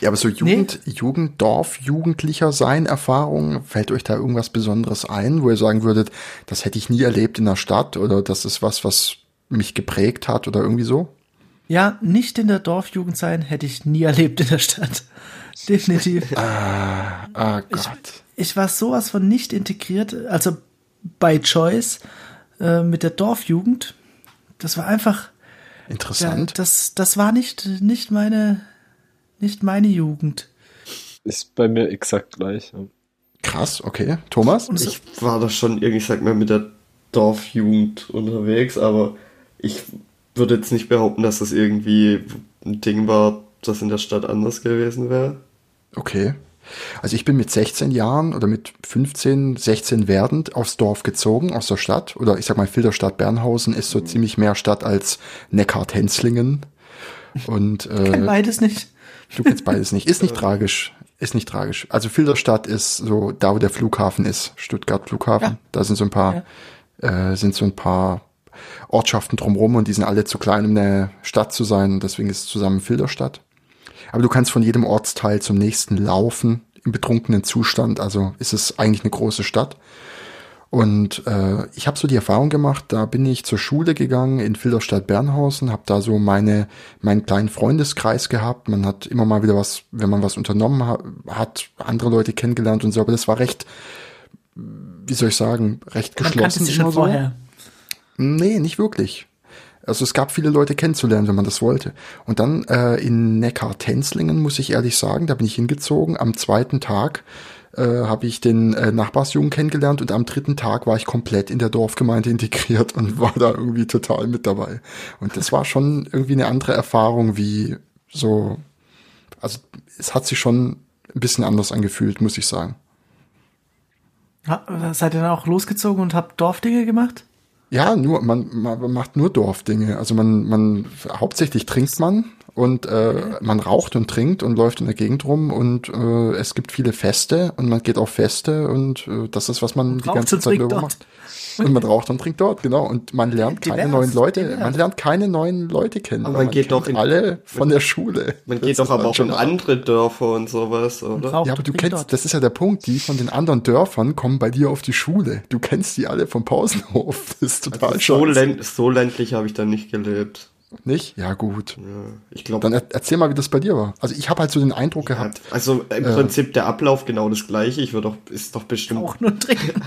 Speaker 4: Ja, aber so Jugend, Jugend, Dorf, Jugendlicher sein, Erfahrung, fällt euch da irgendwas Besonderes ein, wo ihr sagen würdet, das hätte ich nie erlebt in der Stadt oder das ist was, was mich geprägt hat oder irgendwie so?
Speaker 1: Ja, nicht in der Dorfjugend sein, hätte ich nie erlebt in der Stadt. *laughs* Definitiv.
Speaker 4: Ah Gott.
Speaker 1: Ich war sowas von nicht integriert, also bei Choice äh, mit der Dorfjugend. Das war einfach, ja,
Speaker 4: Interessant.
Speaker 1: das, das war nicht, nicht meine, nicht meine Jugend.
Speaker 2: Ist bei mir exakt gleich. ja.
Speaker 4: Krass, okay. Thomas?
Speaker 3: Ich war da schon irgendwie, sag mal, mit der Dorfjugend unterwegs, aber ich würde jetzt nicht behaupten, dass das irgendwie ein Ding war, das in der Stadt anders gewesen wäre.
Speaker 4: Okay. Also ich bin mit 16 Jahren oder mit 15, 16 werdend aufs Dorf gezogen, aus der Stadt. Oder ich sag mal, Filderstadt Bernhausen ist so ziemlich mehr Stadt als Neckar-Tenzlingen. Und
Speaker 1: kenn
Speaker 4: äh,
Speaker 1: beides nicht.
Speaker 4: du kennst beides nicht. Ist nicht tragisch. Ist nicht tragisch. Also Filderstadt ist so da, wo der Flughafen ist. Stuttgart Flughafen.
Speaker 1: Ja.
Speaker 4: Da sind so ein paar, äh, sind so ein paar Ortschaften drumherum und die sind alle zu klein, um eine Stadt zu sein. Und deswegen ist es zusammen Filderstadt. Aber du kannst von jedem Ortsteil zum nächsten laufen im betrunkenen Zustand. Also ist es eigentlich eine große Stadt. Und äh, ich habe so die Erfahrung gemacht, da bin ich zur Schule gegangen in Filderstadt Bernhausen, habe da so meine meinen kleinen Freundeskreis gehabt. Man hat immer mal wieder was, wenn man was unternommen ha hat, andere Leute kennengelernt und so. Aber das war recht, wie soll ich sagen, recht
Speaker 1: Man kannte
Speaker 4: geschlossen
Speaker 1: sie schon
Speaker 4: immer so.
Speaker 1: vorher.
Speaker 4: Nee, nicht wirklich. Also es gab viele Leute kennenzulernen, wenn man das wollte. Und dann äh, in Neckar-Tenzlingen, muss ich ehrlich sagen, da bin ich hingezogen. Am zweiten Tag äh, habe ich den äh, Nachbarsjungen kennengelernt und am dritten Tag war ich komplett in der Dorfgemeinde integriert und war da irgendwie total mit dabei. Und das war schon irgendwie eine andere Erfahrung wie so, also es hat sich schon ein bisschen anders angefühlt, muss ich sagen.
Speaker 1: Ha, seid ihr dann auch losgezogen und habt Dorfdinge gemacht?
Speaker 4: Ja, nur man, man macht nur Dorfdinge. Also man, man hauptsächlich trinkt man und äh, man raucht und trinkt und läuft in der Gegend rum und äh, es gibt viele Feste und man geht auf Feste und äh, das ist was man die ganze
Speaker 1: und
Speaker 4: Zeit über macht. Und man raucht und trinkt dort, genau. Und man lernt keine
Speaker 1: Divers,
Speaker 4: neuen Leute,
Speaker 1: divers.
Speaker 4: man lernt keine neuen Leute kennen.
Speaker 3: Aber
Speaker 4: weil
Speaker 3: man geht doch in-
Speaker 4: alle von der Schule.
Speaker 3: Man
Speaker 4: Das
Speaker 3: geht doch
Speaker 4: ist
Speaker 3: aber
Speaker 4: man
Speaker 3: auch
Speaker 4: schon
Speaker 3: in andere Dörfer und sowas, oder?
Speaker 1: Raucht
Speaker 4: Ja, aber
Speaker 1: und
Speaker 4: du kennst,
Speaker 1: dort.
Speaker 4: das ist ja der Punkt, die von den anderen Dörfern kommen bei dir auf die Schule. Du kennst die alle vom Pausenhof. Das ist total
Speaker 3: so,
Speaker 4: scheiße.
Speaker 3: länd so ländlich habe ich dann nicht gelebt.
Speaker 4: Nicht? Ja, gut.
Speaker 3: Ja, ich glaube,
Speaker 4: Dann er erzähl mal, wie das bei dir war. Also ich habe halt so den Eindruck gehabt,
Speaker 3: also im Prinzip der Ablauf genau das gleiche. Ich würde doch, ist doch bestimmt.
Speaker 1: Rauchen und trinken. *laughs*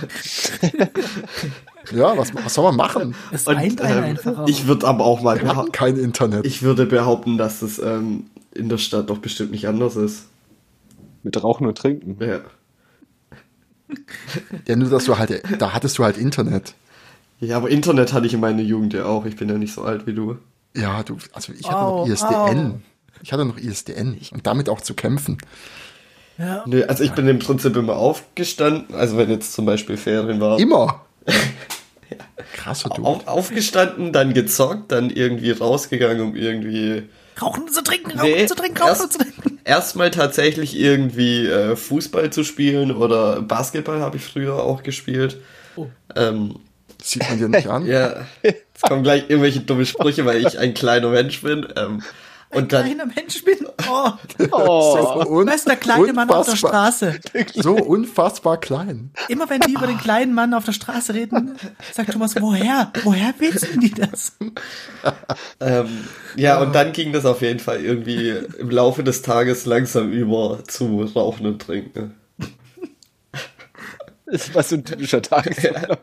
Speaker 4: ja, was, was soll man machen?
Speaker 1: Es
Speaker 3: Und, ähm,
Speaker 1: einfach auch.
Speaker 3: ich würde aber auch mal
Speaker 4: Wir hatten
Speaker 3: beha-
Speaker 4: kein Internet.
Speaker 3: ich würde behaupten, dass es ähm, in der Stadt doch bestimmt nicht anders ist.
Speaker 2: Mit Rauchen und Trinken.
Speaker 3: Ja.
Speaker 4: ja, nur dass du halt, da hattest du halt Internet.
Speaker 3: Ja, aber Internet hatte ich in meiner Jugend ja auch. Ich bin ja nicht so alt wie du.
Speaker 4: Ja, du, also ich hatte
Speaker 1: Au,
Speaker 4: noch ISDN.
Speaker 1: au.
Speaker 4: Ich hatte noch ISDN und damit auch zu kämpfen.
Speaker 1: ja.
Speaker 3: Nö, also ich bin im Prinzip immer aufgestanden, also wenn jetzt zum Beispiel Ferien war,
Speaker 4: Immer. *laughs* Krasser du.
Speaker 3: auf, aufgestanden, dann gezockt, dann irgendwie rausgegangen, um irgendwie
Speaker 1: Rauchen zu trinken, rauchen
Speaker 3: Nee,
Speaker 1: zu trinken, rauchen
Speaker 3: erst-
Speaker 1: zu trinken. *laughs*
Speaker 3: erstmal tatsächlich irgendwie äh, Fußball zu spielen oder Basketball habe ich früher auch gespielt.
Speaker 1: Oh.
Speaker 3: Ähm,
Speaker 4: Sieht man dir nicht an. *laughs*
Speaker 3: ja, jetzt kommen gleich irgendwelche dumme Sprüche, weil ich ein kleiner Mensch bin. Ähm, und dann,
Speaker 1: Kleiner Mensch bin. Oh,
Speaker 2: Oh,
Speaker 4: Un-
Speaker 1: bester kleine Mann auf der Straße. *laughs*
Speaker 4: So unfassbar klein.
Speaker 1: Immer wenn die über den kleinen Mann auf der Straße reden, sagt Thomas, woher? Woher wissen die das? *laughs*
Speaker 3: ähm, ja, und dann ging das auf jeden Fall irgendwie im Laufe des Tages langsam über zu Rauchen und Trinken.
Speaker 2: das war so ein typischer *laughs* Tagesablauf.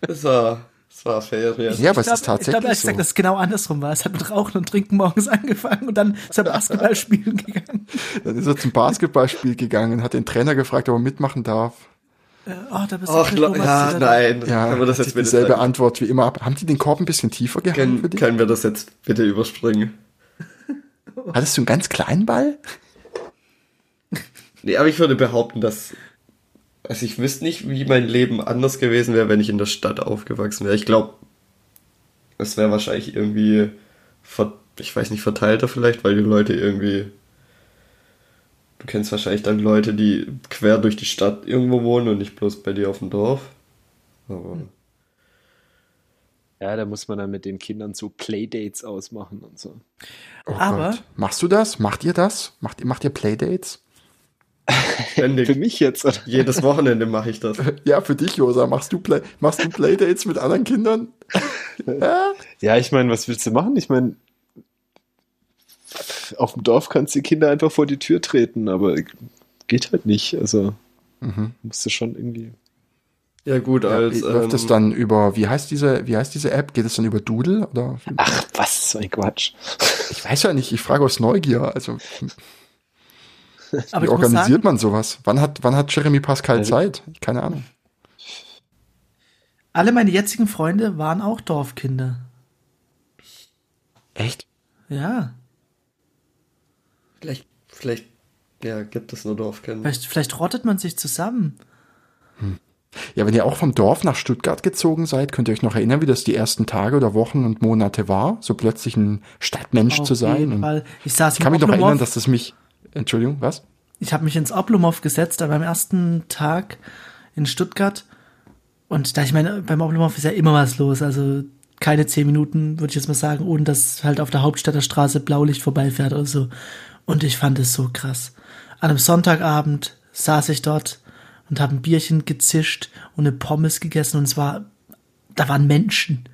Speaker 3: Das war, das war Ferien.
Speaker 4: Ja, aber es
Speaker 1: ich
Speaker 4: ist
Speaker 1: glaube,
Speaker 4: tatsächlich
Speaker 1: glaub, ehrlich
Speaker 4: so.
Speaker 1: gesagt, dass es genau andersrum war. Es hat mit Rauchen und Trinken morgens *laughs* angefangen und dann ist er Basketball *laughs* spielen gegangen.
Speaker 4: Dann ist er zum Basketballspiel gegangen und hat den Trainer gefragt, ob er mitmachen darf.
Speaker 1: Oh, da bist
Speaker 3: Ach,
Speaker 1: du
Speaker 3: Le- ja, nein.
Speaker 4: Ja,
Speaker 3: können wir das jetzt bitte
Speaker 4: dieselbe
Speaker 3: sagen?
Speaker 4: Antwort wie immer ab. Haben die den Korb ein bisschen tiefer gehauen für
Speaker 3: Können,
Speaker 4: dich?
Speaker 3: können wir das jetzt bitte überspringen?
Speaker 4: Hattest du einen ganz kleinen Ball?
Speaker 3: Nee, aber ich würde behaupten, dass. Also ich wüsste nicht, wie mein Leben anders gewesen wäre, wenn ich in der Stadt aufgewachsen wäre. Ich glaube, es wäre wahrscheinlich irgendwie, ver, ich weiß nicht, verteilter vielleicht, weil die Leute irgendwie. Du kennst wahrscheinlich dann Leute, die quer durch die Stadt irgendwo wohnen und nicht bloß bei dir auf dem Dorf. Aber
Speaker 2: Ja, da muss man dann mit den Kindern so Playdates ausmachen und so.
Speaker 4: Oh
Speaker 1: Aber-
Speaker 4: Gott. Machst du das? Macht ihr das? Macht, macht ihr Playdates?
Speaker 3: Ständig,
Speaker 2: Für mich jetzt, oder?
Speaker 3: jedes Wochenende mache ich das.
Speaker 4: Ja, für dich, Josa. Machst du, Play machst du Playdates mit anderen Kindern? ja?
Speaker 2: Ja, ich meine, was willst du machen? Ich meine, auf dem Dorf kannst du die Kinder einfach vor die Tür treten, aber geht halt nicht. Also
Speaker 4: Mhm.
Speaker 2: musst du schon irgendwie.
Speaker 3: Ja gut,
Speaker 4: Ja,
Speaker 3: als
Speaker 4: läuft es
Speaker 3: ähm,
Speaker 4: dann über, wie heißt diese, wie heißt diese App? Geht es dann über Doodle? Oder?
Speaker 2: Ach, was so ein Quatsch.
Speaker 4: Ich weiß ja nicht, ich frage aus Neugier. Also, *laughs*
Speaker 1: Aber
Speaker 4: wie organisiert
Speaker 1: sagen,
Speaker 4: man sowas? Wann hat, wann hat Jeremy Pascal
Speaker 2: Also-
Speaker 4: Zeit? Keine Ahnung.
Speaker 1: alle meine jetzigen Freunde waren auch Dorfkinder.
Speaker 4: Echt?
Speaker 1: Ja.
Speaker 3: vielleicht, vielleicht, ja, gibt es nur Dorfkinder.
Speaker 1: Vielleicht, vielleicht rottet man sich zusammen.
Speaker 4: Ja, wenn ihr auch vom Dorf nach Stuttgart gezogen seid, könnt ihr euch noch erinnern, wie das die ersten Tage oder Wochen und Monate war, so plötzlich ein Stadtmensch zu
Speaker 1: Auf
Speaker 4: sein.
Speaker 1: jeden Fall. Ich saß
Speaker 4: ich kann mich noch erinnern, dass das mich, Entschuldigung, was?
Speaker 1: ich habe mich ins Oblomov gesetzt, an meinem ersten Tag in Stuttgart. Und da ich meine, beim Oblomov ist ja immer was los. Also keine zehn Minuten, würde ich jetzt mal sagen, ohne dass halt auf der Hauptstädter Straße Blaulicht vorbeifährt oder so. Und ich fand es so krass. An einem Sonntagabend saß ich dort und habe ein Bierchen gezischt und eine Pommes gegessen und es war, da waren Menschen.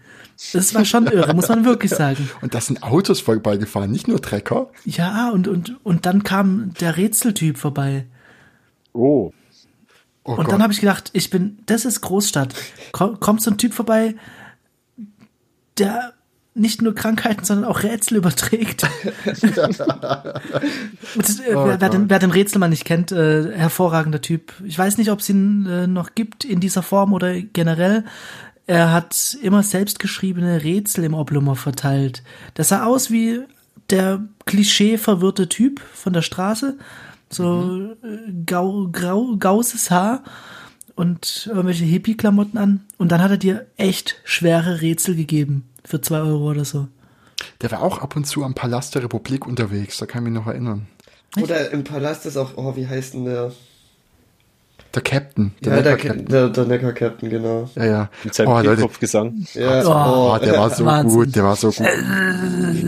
Speaker 1: Das war schon irre, muss man wirklich sagen.
Speaker 4: Und das sind Autos vorbeigefahren, nicht nur Trecker.
Speaker 1: Ja, und, und, und dann kam der Rätseltyp vorbei.
Speaker 2: Oh.
Speaker 4: Oh
Speaker 1: und dann habe ich gedacht, ich bin, das ist Großstadt. Komm, kommt so ein Typ vorbei, der nicht nur Krankheiten, sondern auch Rätsel überträgt. *laughs* Und, äh,
Speaker 4: Oh
Speaker 1: wer, den,
Speaker 4: Gott.
Speaker 1: wer den Rätselmann nicht kennt, äh, hervorragender Typ. Ich weiß nicht, ob es ihn äh, noch gibt in dieser Form oder generell. Er hat immer selbstgeschriebene Rätsel im Oblummer verteilt. Das sah aus wie der klischee-verwirrte Typ von der Straße. So äh, gau, grau, gauses Haar und irgendwelche Hippie-Klamotten an. Und dann hat er dir echt schwere Rätsel gegeben. Für zwei Euro oder so.
Speaker 4: Der war auch ab und zu am Palast der Republik unterwegs, da kann ich mich noch erinnern.
Speaker 3: Oder im Palast ist auch, oh, wie heißt denn der?
Speaker 4: Der Captain.
Speaker 3: Ja, der,
Speaker 4: Neckar-Captain.
Speaker 3: der, der Neckar-Captain, genau.
Speaker 4: Ja, ja.
Speaker 2: Mit seinem
Speaker 4: Oh, Leute,
Speaker 2: Kehlkopfgesang.
Speaker 3: Ja,
Speaker 4: oh, der war so
Speaker 1: Wahnsinn.
Speaker 4: gut, der war so gut.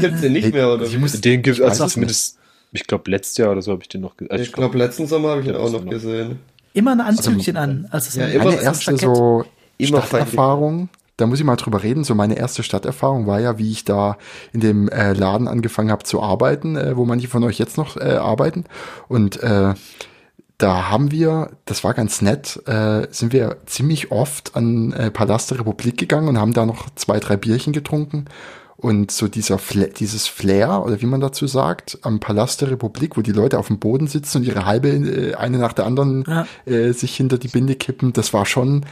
Speaker 3: Gibt's den nicht
Speaker 4: Hey,
Speaker 3: mehr, oder?
Speaker 4: ich muss-
Speaker 2: Den gibt
Speaker 4: weiß
Speaker 2: also
Speaker 4: es
Speaker 2: zumindest, ich glaube, letztes Jahr oder so habe ich den noch gesehen.
Speaker 3: Ich glaube, letzten Sommer habe ich ihn
Speaker 2: Ja,
Speaker 3: auch noch
Speaker 2: noch.
Speaker 3: gesehen.
Speaker 1: Immer ein Anzügchen an. Also so
Speaker 3: Ja, immer
Speaker 4: Meine
Speaker 3: so
Speaker 4: erste so
Speaker 3: Immer
Speaker 4: Stadterfahrung, da muss ich mal drüber reden, so meine erste Stadterfahrung war ja, wie ich da in dem äh, Laden angefangen habe zu arbeiten, äh, wo manche von euch jetzt noch äh, arbeiten. Und äh, da haben wir, das war ganz nett, äh, sind wir ziemlich oft an äh, Palast der Republik gegangen und haben da noch zwei, drei Bierchen getrunken. Und so dieser Fla dieses Flair, oder wie man dazu sagt, am Palast der Republik, wo die Leute auf dem Boden sitzen und ihre halbe, äh, eine nach der anderen
Speaker 1: Ja.
Speaker 4: äh, sich hinter die Binde kippen, das war schon,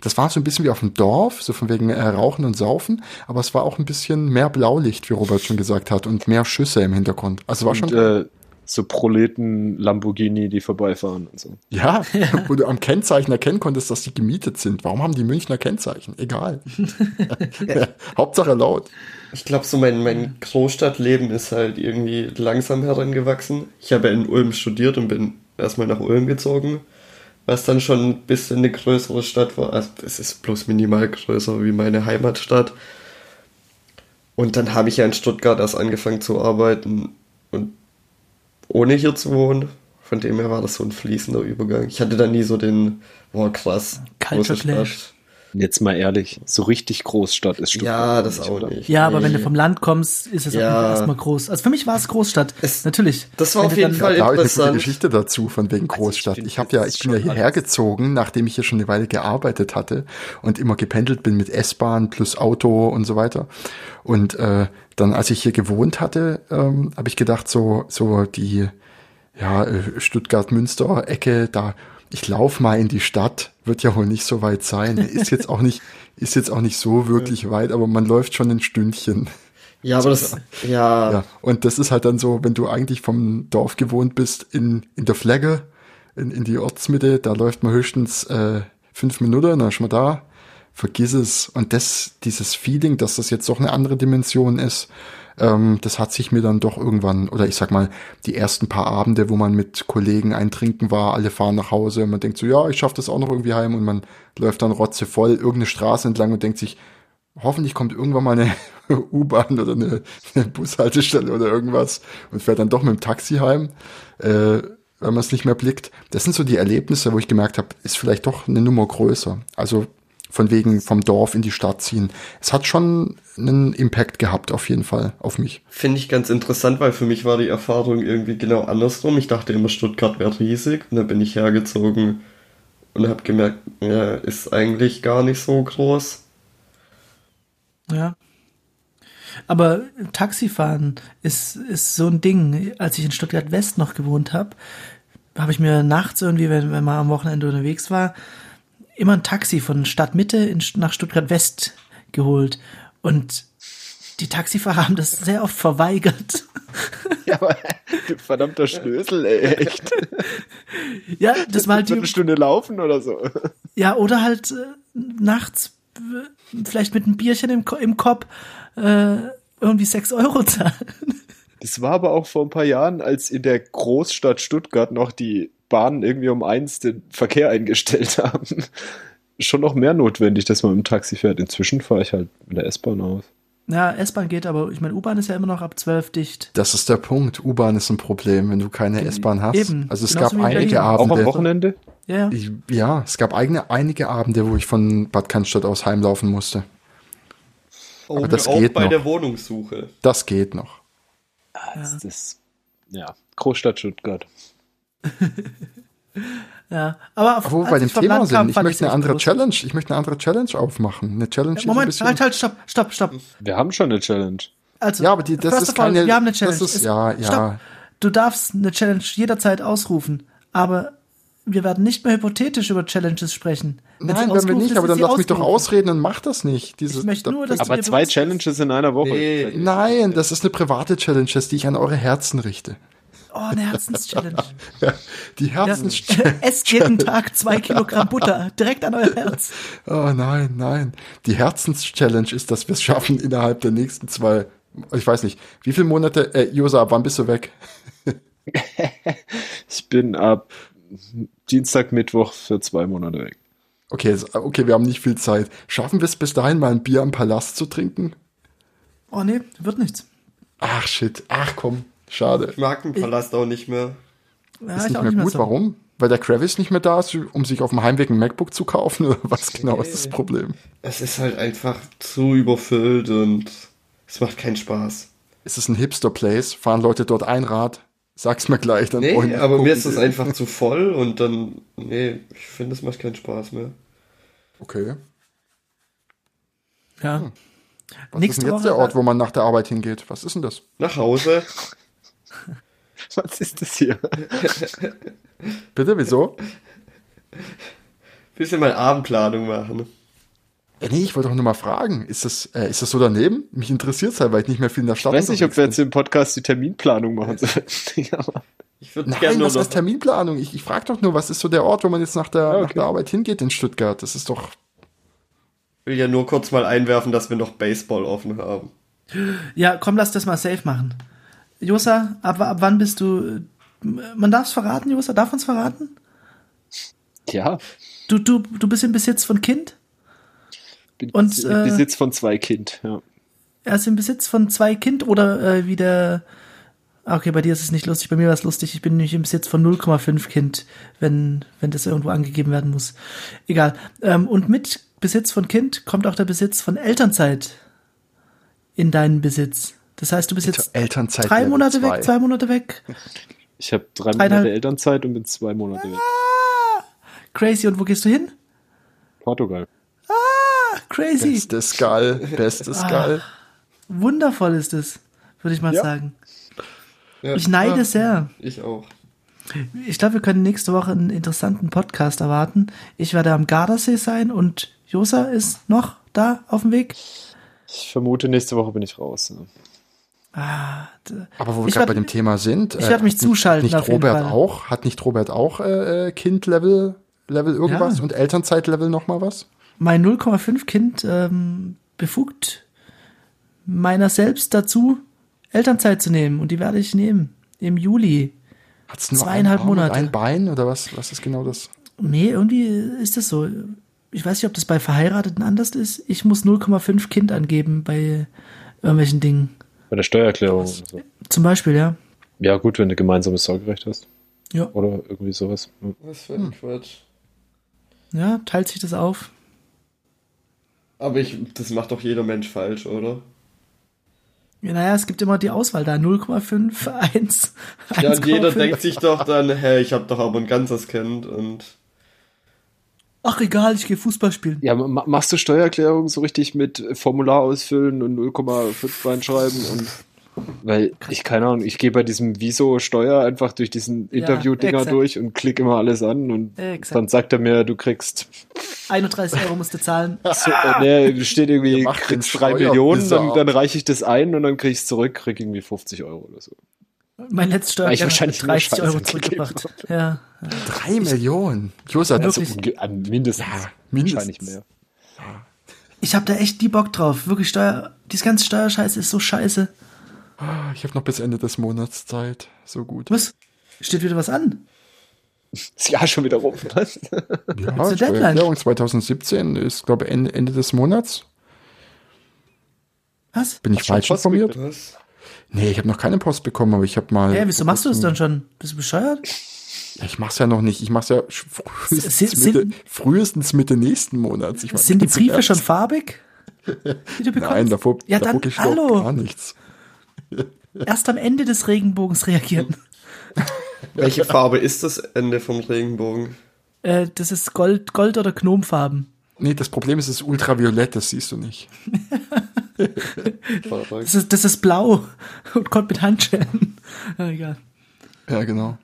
Speaker 4: das war so ein bisschen wie auf dem Dorf, so von wegen äh, Rauchen und Saufen, aber es war auch ein bisschen mehr Blaulicht, wie Robert schon gesagt hat, und mehr Schüsse im Hintergrund. Also war schon,
Speaker 2: Und äh, so Proleten Lamborghini, die vorbeifahren und so.
Speaker 4: ja, *laughs* wo du am Kennzeichen erkennen konntest, dass die gemietet sind. Warum haben die Münchner Kennzeichen? Egal. *laughs* Hauptsache laut.
Speaker 3: Ich glaube, so mein, mein Großstadtleben ist halt irgendwie langsam herangewachsen. Ich habe ja in Ulm studiert und bin erstmal nach Ulm gezogen, was dann schon ein bisschen eine größere Stadt war. Also es ist bloß minimal größer wie meine Heimatstadt. Und dann habe ich ja in Stuttgart erst angefangen zu arbeiten ohne hier zu wohnen. Von dem her war das so ein fließender Übergang. Ich hatte da nie so den, boah krass,
Speaker 1: Culture. Clash.
Speaker 2: Jetzt mal ehrlich, so richtig Großstadt ist Stuttgart.
Speaker 3: Ja, das
Speaker 2: nicht,
Speaker 3: auch
Speaker 2: oder?
Speaker 3: nicht.
Speaker 1: Ja, aber wenn du
Speaker 3: Nee.
Speaker 1: vom Land kommst, ist es
Speaker 3: Ja.
Speaker 1: Erstmal groß. Also für mich war es Großstadt.
Speaker 3: Es-
Speaker 1: Natürlich.
Speaker 3: das war
Speaker 1: Wenn
Speaker 3: auf jeden
Speaker 1: dann-
Speaker 3: Fall
Speaker 4: Da habe ich eine
Speaker 3: interessant.
Speaker 4: Geschichte dazu, von wegen
Speaker 2: Also ich
Speaker 4: Großstadt.
Speaker 2: finde,
Speaker 4: Ich habe
Speaker 2: das
Speaker 4: ja, ich bin ja hierher gezogen, nachdem ich hier schon eine Weile gearbeitet hatte und immer gependelt bin mit S-Bahn plus Auto und so weiter. Und äh, dann, als ich hier gewohnt hatte, ähm, habe ich gedacht, so, so die ja, äh, Stuttgart-Münster-Ecke, da, ich lauf mal in die Stadt, wird ja wohl nicht so weit sein. Ist jetzt auch nicht, ist jetzt auch nicht so wirklich weit, aber man läuft schon ein Stündchen.
Speaker 3: Ja, aber das, *laughs* ja,
Speaker 4: Ja, und das ist halt dann so, wenn du eigentlich vom Dorf gewohnt bist in, in der Flagge, in, in die Ortsmitte, da läuft man höchstens äh, fünf Minuten, dann ist man da, vergiss es. Und das, dieses Feeling, dass das jetzt doch eine andere Dimension ist, ähm, das hat sich mir dann doch irgendwann, oder ich sag mal, die ersten paar Abende, wo man mit Kollegen eintrinken war, alle fahren nach Hause und man denkt so, ja, ich schaff das auch noch irgendwie heim und man läuft dann rotzevoll irgendeine Straße entlang und denkt sich, hoffentlich kommt irgendwann mal eine *laughs* U-Bahn oder eine, eine Bushaltestelle oder irgendwas und fährt dann doch mit dem Taxi heim, äh, wenn man es nicht mehr blickt. Das sind so die Erlebnisse, wo ich gemerkt habe, ist vielleicht doch eine Nummer größer. Also von wegen vom Dorf in die Stadt ziehen. Es hat schon einen Impact gehabt, auf jeden Fall, auf mich.
Speaker 3: finde ich ganz interessant, weil für mich war die Erfahrung irgendwie genau andersrum. Ich dachte immer, Stuttgart wäre riesig und dann bin ich hergezogen und habe gemerkt, ja, ist eigentlich gar nicht so groß.
Speaker 1: Ja. Aber Taxifahren ist, ist so ein Ding. Als ich in Stuttgart West noch gewohnt habe, habe ich mir nachts irgendwie, wenn, wenn man am Wochenende unterwegs war, immer ein Taxi von Stadtmitte in, nach Stuttgart West geholt. Und die Taxifahrer haben das sehr oft verweigert. *laughs*
Speaker 2: Ja, aber du verdammter Schnösel, ey, echt.
Speaker 1: ja, das war halt die,
Speaker 2: Viertelstunde laufen oder so.
Speaker 1: Ja, oder halt äh, nachts äh, vielleicht mit einem Bierchen im, im Kopf äh, irgendwie sechs Euro zahlen.
Speaker 2: Das war aber auch vor ein paar Jahren, als in der Großstadt Stuttgart noch die Bahnen irgendwie um eins den Verkehr eingestellt *laughs* haben. schon noch mehr notwendig, dass man im Taxi fährt. Inzwischen fahre ich halt mit der S-Bahn aus.
Speaker 1: Ja, S-Bahn geht, aber ich meine, U-Bahn ist ja immer noch ab 12 dicht.
Speaker 4: Das ist der Punkt. U-Bahn ist ein Problem, wenn du keine S-Bahn hast.
Speaker 1: Eben.
Speaker 4: Also es
Speaker 1: Genauso
Speaker 4: gab einige
Speaker 1: Berlin.
Speaker 2: Auch am
Speaker 4: Abende.
Speaker 2: Wochenende?
Speaker 1: Ja, ja.
Speaker 4: Ich, ja, es gab eigene, einige Abende, wo ich von Bad Cannstatt aus heimlaufen musste.
Speaker 3: Auch,
Speaker 4: das
Speaker 3: auch
Speaker 4: geht
Speaker 3: bei
Speaker 4: noch.
Speaker 3: der Wohnungssuche.
Speaker 4: Das geht noch.
Speaker 2: Das ist, ja, Großstadt Stuttgart. *laughs*
Speaker 1: ja. Aber auf,
Speaker 4: Wo wir bei dem Thema
Speaker 1: Land
Speaker 4: sind,
Speaker 1: kam,
Speaker 4: ich möchte eine andere
Speaker 1: echt
Speaker 4: Challenge, ich möchte eine andere Challenge aufmachen. Eine Challenge, ein
Speaker 1: Moment, halt, halt, stopp, stopp, stopp.
Speaker 2: Wir haben schon eine Challenge.
Speaker 1: Also,
Speaker 4: Ja, aber die- das ist
Speaker 1: all,
Speaker 4: keine-
Speaker 1: Wir haben eine
Speaker 4: das
Speaker 1: Challenge.
Speaker 4: ist-
Speaker 1: Es-
Speaker 4: ja, ja.
Speaker 1: Stopp. Du darfst eine Challenge jederzeit ausrufen, aber wir werden nicht mehr hypothetisch über Challenges sprechen. Wenn
Speaker 4: Nein, wenn wir nicht,
Speaker 1: ist,
Speaker 4: aber
Speaker 1: ist
Speaker 4: dann lass mich doch ausreden und mach das nicht. Diese,
Speaker 1: Ich möchte nur, dass
Speaker 2: Aber zwei
Speaker 1: ist-
Speaker 2: Challenges in einer Woche.
Speaker 3: Nee.
Speaker 4: Nein, das ist eine private Challenge, die ich an eure Herzen richte.
Speaker 1: Oh, eine Herzenschallenge.
Speaker 4: Die
Speaker 1: Ja.
Speaker 4: Herzenschallenge. *laughs*
Speaker 1: Esst jeden Tag zwei Kilogramm Butter direkt an euer Herz.
Speaker 4: Oh nein, nein. Die Herzenschallenge ist, dass wir es schaffen innerhalb der nächsten zwei, ich weiß nicht, wie viele Monate, äh, Josa, wann bist du weg? *laughs*
Speaker 2: Ich bin ab Dienstag, Mittwoch für zwei Monate weg.
Speaker 4: Okay, okay, wir haben nicht viel Zeit. Schaffen wir es bis dahin mal ein Bier am Palast zu trinken?
Speaker 1: Oh nee, wird nichts.
Speaker 4: Ach shit, ach komm, schade.
Speaker 3: Ich mag den Palast auch nicht mehr.
Speaker 1: Ja,
Speaker 4: Ist
Speaker 1: ich
Speaker 4: nicht mehr gut,
Speaker 1: so.
Speaker 4: warum? Weil der Kravis nicht mehr da ist, um sich auf dem Heimweg ein MacBook zu kaufen *laughs* oder was genau ist das Problem?
Speaker 3: Es ist halt einfach zu überfüllt und es macht keinen Spaß.
Speaker 4: Ist es ein Hipster-Place? Fahren Leute dort ein Rad? Sag's mir gleich, dann
Speaker 3: Nee, aber mir ist es einfach zu voll und dann, nee, ich finde, es macht keinen Spaß mehr.
Speaker 4: Okay.
Speaker 1: Ja.
Speaker 4: Was
Speaker 1: Nächste
Speaker 4: ist denn jetzt
Speaker 1: Woche-
Speaker 4: der Ort, wo man nach der Arbeit hingeht? Was ist denn das?
Speaker 3: Nach Hause, *laughs*
Speaker 2: Was ist das hier? *laughs*
Speaker 4: Bitte, wieso?
Speaker 3: bisschen mal Abendplanung machen.
Speaker 4: Ja, nee, ich wollte doch nur mal fragen. Ist das, äh, ist das so daneben? Mich interessiert es halt, weil ich nicht mehr viel in der
Speaker 2: Ich
Speaker 4: Stadt
Speaker 2: weiß nicht, ob wir jetzt im Podcast die Terminplanung machen sollen. *laughs*
Speaker 3: Ich würde
Speaker 4: bin.
Speaker 3: gerne
Speaker 4: Nein,
Speaker 3: nur
Speaker 4: was heißt Terminplanung? Ich, ich frage doch nur, was ist so der Ort, wo man jetzt nach der,
Speaker 2: okay.
Speaker 4: nach der Arbeit hingeht in Stuttgart? Das ist doch.
Speaker 3: will ja nur kurz mal einwerfen, dass wir noch Baseball offen haben.
Speaker 1: Ja, komm, lass das mal safe machen. Josa, ab, ab wann bist du. Man darf es verraten, Josa? Darf man es verraten?
Speaker 2: ja,
Speaker 1: Du, du, du bist im Besitz von Kind?
Speaker 2: bin
Speaker 1: Und,
Speaker 2: im
Speaker 1: äh,
Speaker 2: Besitz von zwei Kind. Ja.
Speaker 1: Er ist im Besitz von zwei Kind oder äh, wie der. Ah, Okay, bei dir ist es nicht lustig, bei mir war es lustig. Ich bin nämlich im Besitz von 0,5 Kind, wenn, wenn das irgendwo angegeben werden muss. Egal. Ähm, und mit Besitz von Kind kommt auch der Besitz von Elternzeit in deinen Besitz. Das heißt, du bist jetzt
Speaker 4: Elternzeit.
Speaker 1: drei Monate
Speaker 4: zwei.
Speaker 1: weg, zwei Monate weg. *laughs*
Speaker 2: Ich habe drei Monate Elternzeit und bin zwei Monate weg.
Speaker 1: Crazy. Und wo gehst du hin?
Speaker 2: Portugal.
Speaker 1: Crazy.
Speaker 4: Bestes Geil, bestes
Speaker 1: Ah. Wundervoll ist es, würde ich mal
Speaker 2: Ja.
Speaker 1: sagen.
Speaker 3: Ja,
Speaker 1: Ich neide
Speaker 3: ja,
Speaker 1: sehr.
Speaker 3: Ich auch.
Speaker 1: Ich glaube, wir können nächste Woche einen interessanten Podcast erwarten. Ich werde am Gardasee sein und Josa ist noch da auf dem Weg.
Speaker 2: Ich vermute, nächste Woche bin ich raus. Ja.
Speaker 1: Ah,
Speaker 4: Aber wo wir gerade bei dem Thema sind,
Speaker 1: ich werd mich
Speaker 4: hat
Speaker 1: zuschalten
Speaker 4: Nicht
Speaker 1: jeden
Speaker 4: Robert
Speaker 1: Fall.
Speaker 4: auch? Hat nicht Robert auch äh, äh, Kind-Level Level irgendwas
Speaker 1: Ja.
Speaker 4: und Elternzeit-Level noch mal was?
Speaker 1: mein 0,5 Kind ähm, befugt meiner selbst dazu, Elternzeit zu nehmen. Und die werde ich nehmen. Im Juli.
Speaker 4: Hat's nur
Speaker 1: Zweieinhalb
Speaker 4: ein Arm und
Speaker 1: Monate.
Speaker 4: ein Bein oder was? Was ist genau das?
Speaker 1: Nee, irgendwie ist das so. Ich weiß nicht, ob das bei Verheirateten anders ist. Ich muss 0,5 Kind angeben bei irgendwelchen Dingen.
Speaker 2: Bei der Steuererklärung. oder So.
Speaker 1: Zum Beispiel, ja.
Speaker 2: Ja, gut, wenn du gemeinsames Sorgerecht hast.
Speaker 1: Ja.
Speaker 2: Oder irgendwie sowas. Hm.
Speaker 3: Was für ein Quatsch.
Speaker 1: Ja, teilt sich das auf.
Speaker 3: Aber ich, das macht doch jeder Mensch falsch, oder?
Speaker 1: Ja, naja, es gibt immer die Auswahl da. 0,5, 1,
Speaker 3: Ja, und jeder
Speaker 1: 1,5.
Speaker 3: denkt sich doch dann, hä, ich hab doch aber ein ganzes Kind und
Speaker 1: Ach egal, ich gehe Fußball spielen.
Speaker 2: Ja, ma- machst du Steuererklärung so richtig mit Formular ausfüllen und 0,5 reinschreiben und weil ich keine Ahnung, ich gehe bei diesem Wieso Steuer einfach durch diesen
Speaker 1: Ja,
Speaker 2: Interview-Dinger durch und klicke immer alles an und
Speaker 1: Exakt.
Speaker 2: dann sagt er mir, du kriegst
Speaker 1: 31 Euro musst du zahlen. *laughs*
Speaker 2: so, äh, nee, steht irgendwie, kriegst drei Millionen, dann, dann reiche ich das ein und dann krieg ich es zurück, krieg irgendwie 50 Euro oder so.
Speaker 1: Mein letzter
Speaker 2: Weil ich wahrscheinlich
Speaker 1: mir
Speaker 2: nur
Speaker 1: 30
Speaker 2: Scheiße
Speaker 1: Euro *laughs* zurückgebracht. Ja.
Speaker 4: Drei Millionen. Josa,
Speaker 2: Also unge- an mindestens,
Speaker 4: Ja, mindestens.
Speaker 2: wahrscheinlich mehr.
Speaker 1: Ich habe da echt die Bock drauf. Wirklich Steuer. Dieses ganze Steuerscheiße ist so scheiße.
Speaker 4: ich habe noch bis Ende des Monats Zeit. So gut.
Speaker 1: Was? Steht wieder was an?
Speaker 2: Ist ja schon wieder rum. Was?
Speaker 4: Ja,
Speaker 1: Deadline?
Speaker 4: Steuererklärung 2017 ist, glaube ich, Ende, Ende des Monats.
Speaker 1: Was?
Speaker 4: Bin ich falsch informiert?
Speaker 3: Was?
Speaker 4: Nee, ich habe noch keine Post bekommen, aber ich habe mal.
Speaker 1: Hä, wieso machst du das dann schon? Bist du bescheuert?
Speaker 4: Ja, Ich mach's ja noch nicht. Ich mach's ja frühestens,
Speaker 1: Sind-
Speaker 4: Mitte, frühestens Mitte nächsten Monats. Ich meine,
Speaker 1: Sind die Briefe schon farbig? Die du *laughs* bekommst?
Speaker 4: Nein, davor,
Speaker 1: ja,
Speaker 4: davor
Speaker 1: dann, hallo.
Speaker 4: gar nichts.
Speaker 1: Erst am Ende des Regenbogens reagieren. *laughs*
Speaker 3: Welche Farbe ist das Ende vom Regenbogen?
Speaker 1: Äh, das ist Gold, Gold oder Gnomfarben.
Speaker 4: Nee, das Problem ist, es ist ultraviolett, das siehst du nicht. *laughs*
Speaker 1: Das ist, das ist blau und kommt mit Handschellen. Ja, egal.
Speaker 4: Ja, genau.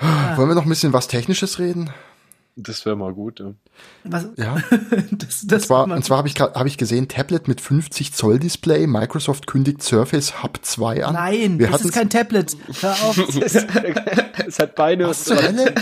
Speaker 4: Wollen wir noch ein bisschen was Technisches reden?
Speaker 2: Das wäre mal gut. Ja.
Speaker 1: Was?
Speaker 4: Ja. *laughs*
Speaker 1: Das, das
Speaker 4: Und zwar, und zwar habe ich, hab ich gesehen, Tablet mit 50 Zoll Display. Microsoft kündigt Surface Hub 2 an.
Speaker 1: Nein,
Speaker 4: wir
Speaker 1: das ist kein Tablet. Hör auf. *laughs*
Speaker 2: es hat Beine
Speaker 4: Was zur Hölle?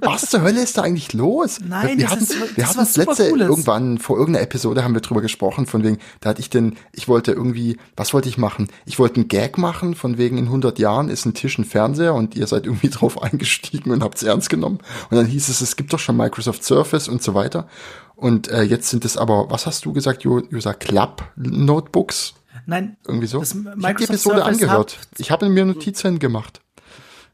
Speaker 4: Was zur Hölle ist da eigentlich los?
Speaker 1: Nein,
Speaker 4: wir
Speaker 1: das
Speaker 4: hatten,
Speaker 1: ist-
Speaker 4: wir hatten das letzte
Speaker 1: Cooles.
Speaker 4: irgendwann vor irgendeiner Episode haben wir drüber gesprochen von wegen, da hatte ich den, ich wollte irgendwie, was wollte ich machen? Ich wollte einen Gag machen von wegen in 100 Jahren ist ein Tisch ein Fernseher und ihr seid irgendwie *laughs* drauf eingestiegen und habt es ernst genommen und dann hieß es, es gibt doch schon Microsoft Surface und so weiter und äh, jetzt sind es aber, was hast du gesagt, User Club Notebooks?
Speaker 1: Nein,
Speaker 4: Irgendwie so?
Speaker 1: Das
Speaker 4: ich habe die
Speaker 1: Microsoft
Speaker 4: Episode
Speaker 1: Surface
Speaker 4: angehört.
Speaker 1: Hub-
Speaker 4: Ich habe mir Notizen gemacht.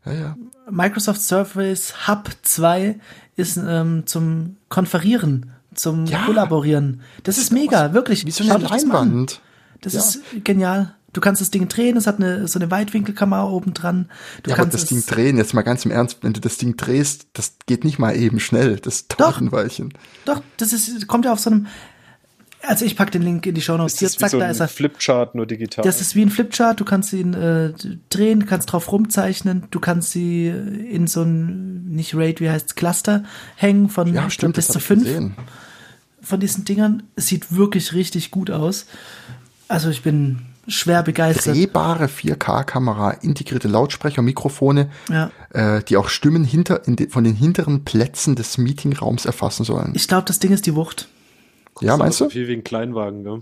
Speaker 4: Ja, ja.
Speaker 1: Microsoft Surface Hub 2 ist ähm, zum Konferieren, zum
Speaker 4: Ja.
Speaker 1: Kollaborieren. Das ist mega, wirklich.
Speaker 4: Wie so eine
Speaker 1: euch das.
Speaker 4: Leinwand.
Speaker 1: Das
Speaker 4: Ja.
Speaker 1: ist genial. Du kannst das Ding drehen, es hat eine, so eine Weitwinkelkamera oben dran. Du
Speaker 4: Ja, aber
Speaker 1: kannst
Speaker 4: das
Speaker 1: es,
Speaker 4: Ding drehen, jetzt mal ganz im Ernst, wenn du das Ding drehst, das geht nicht mal eben schnell. Das dauert
Speaker 1: Doch.
Speaker 4: ein Weilchen.
Speaker 1: Doch, das ist, kommt ja auf so einem, also ich pack den Link in die Show Notes.
Speaker 2: Das
Speaker 1: Hier,
Speaker 2: ist wie
Speaker 1: zack,
Speaker 2: so
Speaker 1: da
Speaker 2: ein
Speaker 1: ist er.
Speaker 2: Flipchart, nur digital.
Speaker 1: Das ist wie ein Flipchart, du kannst ihn äh, drehen, kannst drauf rumzeichnen, du kannst sie in so ein, nicht Raid, wie heißt's, Cluster hängen von
Speaker 4: Ja, stimmt,
Speaker 1: bis
Speaker 4: das
Speaker 1: zu fünf
Speaker 4: gesehen.
Speaker 1: von diesen Dingern. Es sieht wirklich richtig gut aus. Also ich bin schwer begeistert.
Speaker 4: Drehbare 4K-Kamera, integrierte Lautsprecher, Mikrofone,
Speaker 1: Ja.
Speaker 4: äh, die auch Stimmen hinter, in de, von den hinteren Plätzen des Meetingraums erfassen sollen.
Speaker 1: Ich glaube, das Ding ist die Wucht.
Speaker 4: ja, meinst du?
Speaker 2: Viel wie ein Kleinwagen, gell?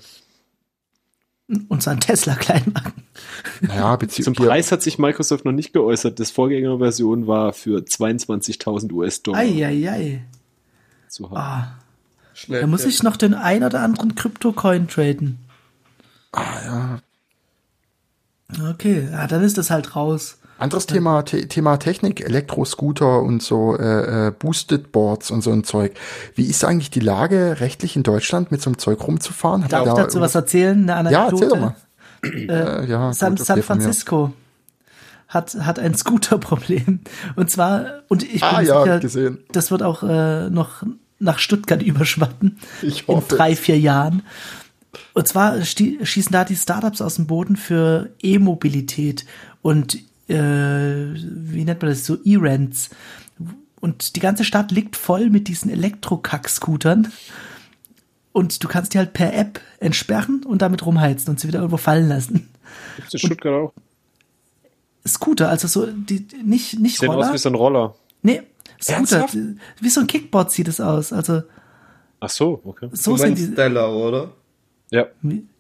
Speaker 1: Und sein Tesla Kleinwagen.
Speaker 4: Naja, *laughs*
Speaker 2: Zum. Preis hat sich Microsoft noch nicht geäußert. Das Vorgängerversion war für 22.000 US-Dollar
Speaker 1: Eieiei.
Speaker 2: zu haben.
Speaker 1: Ah,
Speaker 3: Schnell.
Speaker 1: da muss ich noch den ein oder anderen Krypto-Coin traden.
Speaker 4: Ah, ja.
Speaker 1: Okay, ja, dann ist das halt raus.
Speaker 4: Anderes Thema, The Thema Technik, Elektroscooter und so äh, äh, Boosted Boards und so ein Zeug. Wie ist eigentlich die Lage rechtlich in Deutschland, mit so einem Zeug rumzufahren? Hat
Speaker 1: Darf ich
Speaker 4: da
Speaker 1: dazu was erzählen? Eine
Speaker 4: Ja,
Speaker 1: Anekdote?
Speaker 4: erzähl doch mal. Äh, ja,
Speaker 1: San,
Speaker 4: gut,
Speaker 1: San. Francisco hat, hat ein Scooterproblem. Und zwar, und ich bin
Speaker 4: Ah, ja,
Speaker 1: sicher,
Speaker 4: gesehen.
Speaker 1: das wird auch äh, noch nach Stuttgart *laughs* überschwappen.
Speaker 4: Ich
Speaker 1: in
Speaker 4: hoffe
Speaker 1: drei,
Speaker 4: es.
Speaker 1: vier Jahren. Und zwar schießen da die Startups aus dem Boden für E-Mobilität und äh, wie nennt man das, so E-Rents. Und die ganze Stadt liegt voll mit diesen Elektrokack-Scootern. Und du kannst die halt per App entsperren und damit rumheizen und sie wieder irgendwo fallen lassen.
Speaker 2: Gibt's in Stuttgart auch?
Speaker 1: Scooter, also so, die, nicht, nicht
Speaker 2: aus
Speaker 1: Roller.
Speaker 2: wie so ein Roller.
Speaker 1: nee, Scooter.
Speaker 4: Ernsthaft?
Speaker 1: Wie so ein Kickboard sieht es aus. Also,
Speaker 2: Ach so, okay.
Speaker 1: so
Speaker 3: Du
Speaker 1: sind die.
Speaker 3: Stella, oder?
Speaker 2: Ja.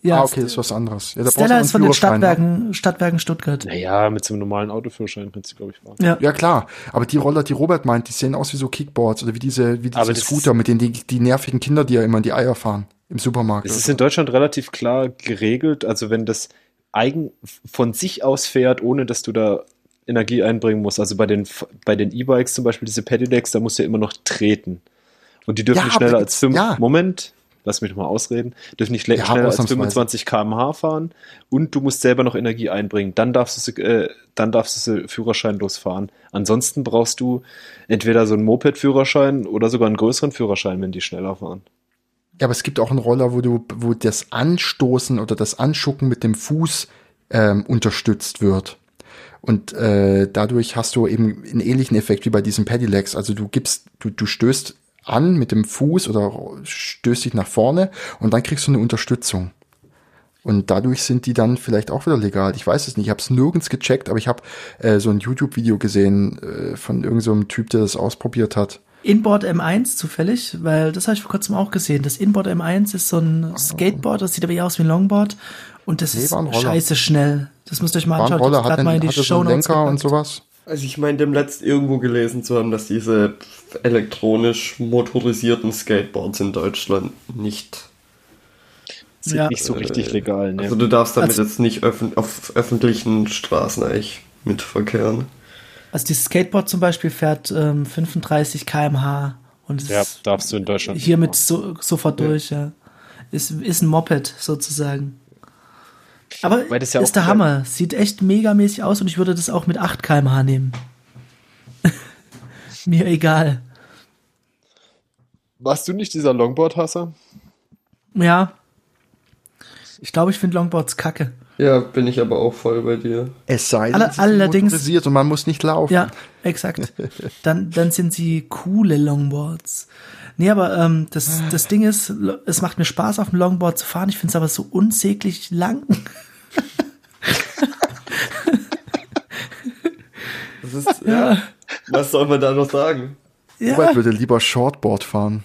Speaker 1: Ja,
Speaker 4: ah, okay, das ist was anderes. Ja,
Speaker 1: Stella ist von den
Speaker 4: ne?
Speaker 1: Stadtwerken, Stadtwerken Stuttgart.
Speaker 2: Naja, mit so einem normalen Autoführerschein kannst du, glaube ich, fahren.
Speaker 1: Ja.
Speaker 4: Ja, klar. Aber die Roller, die Robert meint, die sehen aus wie so Kickboards oder wie diese, wie diese Scooter, mit denen die, die nervigen Kinder, die ja immer in die Eier fahren. Im Supermarkt.
Speaker 2: Es ist in Deutschland relativ klar geregelt. Also wenn das eigen von sich aus fährt, ohne dass du da Energie einbringen musst. Also bei den bei den E-Bikes zum Beispiel diese Pedelecs, da musst du ja immer noch treten. Und die dürfen
Speaker 4: Ja,
Speaker 2: nicht schneller als fünf.
Speaker 4: ja.
Speaker 2: Moment, lass mich noch mal ausreden. Dürfen nicht
Speaker 4: Ja,
Speaker 2: schneller als
Speaker 4: ausnahmsweise.
Speaker 2: 25 km/h fahren und du musst selber noch Energie einbringen. Dann darfst du äh, dann darfst du führerscheinlos fahren. Ansonsten brauchst du entweder so einen Moped-Führerschein oder sogar einen größeren Führerschein, wenn die schneller fahren.
Speaker 4: Ja, aber es gibt auch einen Roller, wo du, wo das Anstoßen oder das Anschucken mit dem Fuß ähm, unterstützt wird. Und äh, dadurch hast du eben einen ähnlichen Effekt wie bei diesen Pedelecs. Also du gibst, du, du stößt an mit dem Fuß oder stößt dich nach vorne und dann kriegst du eine Unterstützung. Und dadurch sind die dann vielleicht auch wieder legal. Ich weiß es nicht. Ich habe es nirgends gecheckt, aber ich habe äh, so ein YouTube-Video gesehen äh, von irgendeinem so Typ, der das ausprobiert hat.
Speaker 1: Inboard M1 zufällig, weil das habe ich vor kurzem auch gesehen. Das Inboard M1 ist so ein Skateboard, das sieht aber eher aus wie ein Longboard und das
Speaker 4: Nee,
Speaker 1: ist scheiße schnell. Das müsst ihr euch mal anschauen.
Speaker 4: Roller,
Speaker 1: Ich
Speaker 4: hat, einen,
Speaker 1: mal in die
Speaker 4: hatte so einen Lenker und sowas.
Speaker 3: Also ich meine, dem letzt irgendwo gelesen zu haben, dass diese elektronisch motorisierten Skateboards in Deutschland nicht.
Speaker 2: Sind
Speaker 1: Ja.
Speaker 2: nicht so richtig legal, ne?
Speaker 3: Also du darfst damit
Speaker 1: Also-
Speaker 3: jetzt nicht öffn auf öffentlichen Straßen eigentlich mitverkehren.
Speaker 1: Also dieses Skateboard zum Beispiel fährt ähm, 35 km/h und ist
Speaker 2: ja, darfst du in Deutschland.
Speaker 1: hiermit so, sofort durch, ja. Ist, ist ein Moped sozusagen. Aber
Speaker 2: Weil das ja
Speaker 1: ist
Speaker 2: auch
Speaker 1: der Hammer. Sieht echt megamäßig aus und ich würde das auch mit 8 km/h nehmen. *laughs* Mir egal.
Speaker 2: Warst du nicht dieser Longboard-Hasser?
Speaker 1: Ja. Ich glaube, ich finde Longboards kacke.
Speaker 3: Ja, bin ich aber auch voll bei dir.
Speaker 4: Es sei denn,
Speaker 1: Alle-
Speaker 4: sie sind
Speaker 1: allerdings-
Speaker 4: motorisiert und man muss nicht laufen.
Speaker 1: Ja, exakt. *laughs* Dann, dann sind sie coole Longboards. Nee, aber ähm, das, das Ding ist, es macht mir Spaß, auf dem Longboard zu fahren. Ich finde es aber so unsäglich lang. *laughs*
Speaker 3: Das ist, ja. Was soll man da noch sagen?
Speaker 4: Robert
Speaker 1: Ja,
Speaker 4: würde lieber Shortboard fahren.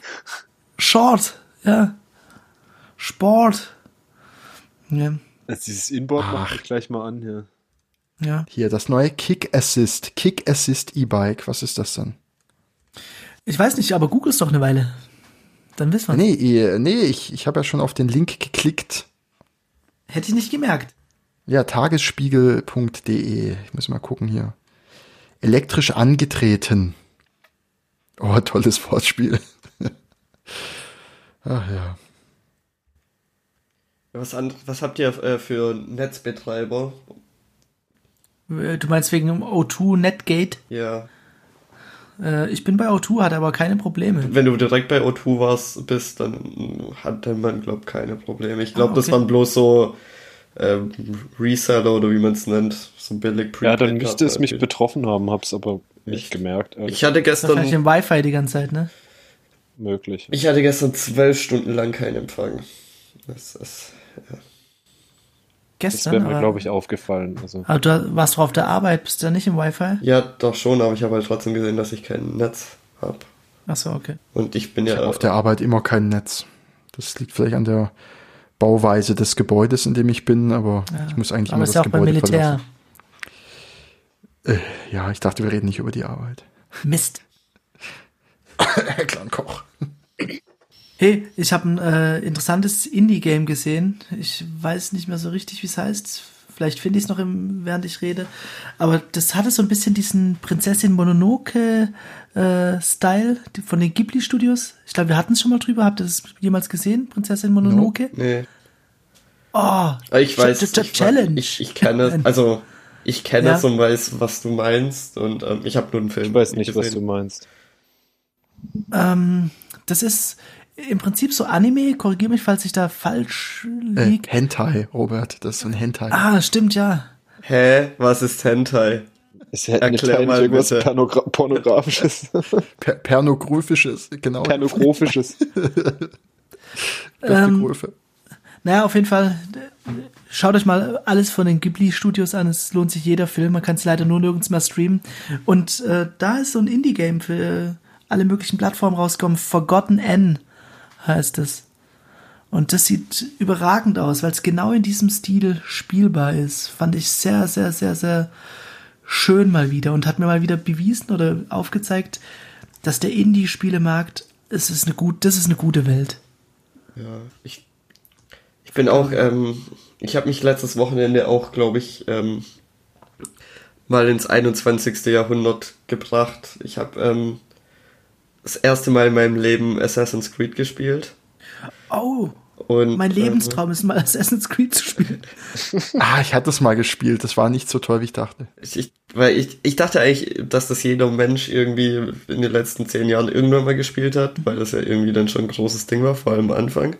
Speaker 1: Short. Ja. Sport. Ja.
Speaker 2: Also dieses Inboard
Speaker 4: Ach.
Speaker 2: mach ich gleich mal an, ja.
Speaker 1: ja.
Speaker 4: Hier, das neue Kick Assist. Kick Assist E-Bike. Was ist das denn?
Speaker 1: Ich weiß nicht, aber Google ist doch eine Weile. Dann wissen wir.
Speaker 4: Nee, nee, ich, ich habe ja schon auf den Link geklickt.
Speaker 1: Hätte ich nicht gemerkt.
Speaker 4: Ja, tagesspiegel.de. Ich muss mal gucken hier. Elektrisch angetreten. Oh, tolles Wortspiel. *laughs* Ach ja.
Speaker 3: Was, an, was habt ihr äh, für Netzbetreiber?
Speaker 1: Äh, Du meinst wegen O2 Netgate?
Speaker 3: Ja.
Speaker 1: Äh, ich bin bei O2, hatte aber keine Probleme.
Speaker 3: Wenn du direkt bei O2 warst, bist, dann hatte man, glaub keine Probleme. Ich glaube,
Speaker 1: Ah,
Speaker 3: das
Speaker 1: okay.
Speaker 3: waren bloß so ähm, Reseller oder wie man es nennt, so billig
Speaker 2: Ja, dann
Speaker 3: Prepaid
Speaker 2: müsste es mich betroffen haben, hab's aber nicht
Speaker 3: Echt?
Speaker 2: gemerkt. ehrlich
Speaker 3: Ich hatte
Speaker 1: Wahrscheinlich
Speaker 3: gestern,
Speaker 1: im Wi-Fi die ganze Zeit, ne?
Speaker 2: möglich.
Speaker 3: ich hatte gestern zwölf Stunden lang keinen Empfang. Das ist,
Speaker 2: Das
Speaker 1: Gestern.
Speaker 2: wäre mir, glaube ich, aufgefallen. Also,
Speaker 1: Aber du warst doch auf der Arbeit, bist du da nicht im Wi-Fi?
Speaker 3: ja, doch schon, aber ich habe halt trotzdem gesehen, dass ich kein Netz habe.
Speaker 1: Achso, okay.
Speaker 3: Und ich bin
Speaker 4: Ich
Speaker 3: ja
Speaker 4: auf der Arbeit immer kein Netz. Das liegt vielleicht an der Bauweise des Gebäudes, in dem ich bin, aber
Speaker 1: Ja.
Speaker 4: ich muss eigentlich
Speaker 1: Aber
Speaker 4: immer
Speaker 1: ist
Speaker 4: das
Speaker 1: ja auch beim
Speaker 4: Gebäude
Speaker 1: Militär.
Speaker 4: verlassen. Ja, ich dachte, wir reden nicht über die Arbeit.
Speaker 1: Mist. *laughs*
Speaker 4: Herr Klankoch.
Speaker 1: Hey, ich habe ein äh, interessantes Indie-Game gesehen. Ich weiß nicht mehr so richtig, wie es heißt. Vielleicht finde ich es noch, im, während ich rede. Aber das hatte so ein bisschen diesen Prinzessin Mononoke-Style von den Ghibli-Studios. Ich glaube, wir hatten es schon mal drüber. Habt ihr das jemals gesehen? Prinzessin Mononoke?
Speaker 3: Nee.
Speaker 1: Oh,
Speaker 3: Ich weiß,
Speaker 1: Ch- Ch-
Speaker 3: ich,
Speaker 1: Challenge.
Speaker 3: ich, ich kenne, also ich kenne
Speaker 1: Ja.
Speaker 3: es und weiß, was du meinst und ähm, ich habe nur einen Film.
Speaker 2: ich weiß nicht, was du
Speaker 3: gesehen.
Speaker 2: meinst.
Speaker 1: Ähm, das ist im Prinzip so Anime. Korrigiere mich, falls ich da falsch
Speaker 4: Äh,
Speaker 1: liege.
Speaker 4: Hentai, Robert. Das ist so ein Hentai.
Speaker 1: ah, stimmt, ja.
Speaker 3: Hä? Was ist Hentai?
Speaker 2: Es hätte
Speaker 3: Erklär mal
Speaker 2: irgendwas
Speaker 3: bitte.
Speaker 2: Pornogra Pornografisches, *laughs*
Speaker 4: Per Pernographisches, genau.
Speaker 2: Pornografisches.
Speaker 4: Beste *laughs*
Speaker 1: Ähm. Naja, auf jeden Fall, äh, schaut euch mal alles von den Ghibli-Studios an. Es lohnt sich jeder Film. Man kann es leider nur nirgends mehr streamen. Und äh, da ist so ein Indie-Game für alle möglichen Plattformen rausgekommen. Forgotten N heißt es. Und das sieht überragend aus, weil es genau in diesem Stil spielbar ist. Fand ich sehr, sehr, sehr, sehr schön mal wieder und hat mir mal wieder bewiesen oder aufgezeigt, dass der Indie-Spielemarkt, es ist eine gut, das ist eine gute Welt.
Speaker 3: Ja, ich, ich bin auch, ähm, ich habe mich letztes Wochenende auch, glaube ich, ähm, mal ins 21. Jahrhundert gebracht. Ich habe ähm, das erste Mal in meinem Leben Assassin's Creed gespielt.
Speaker 1: Oh,
Speaker 3: Und,
Speaker 1: Mein
Speaker 3: äh,
Speaker 1: Lebenstraum ist mal Assassin's Creed zu spielen. *laughs*
Speaker 4: Ah, ich hatte es mal gespielt. Das war nicht so toll, wie ich dachte.
Speaker 3: Ich, ich, weil ich, ich dachte eigentlich, dass das jeder Mensch irgendwie in den letzten zehn Jahren irgendwann mal gespielt hat, weil das ja irgendwie dann schon ein großes Ding war, vor allem am Anfang.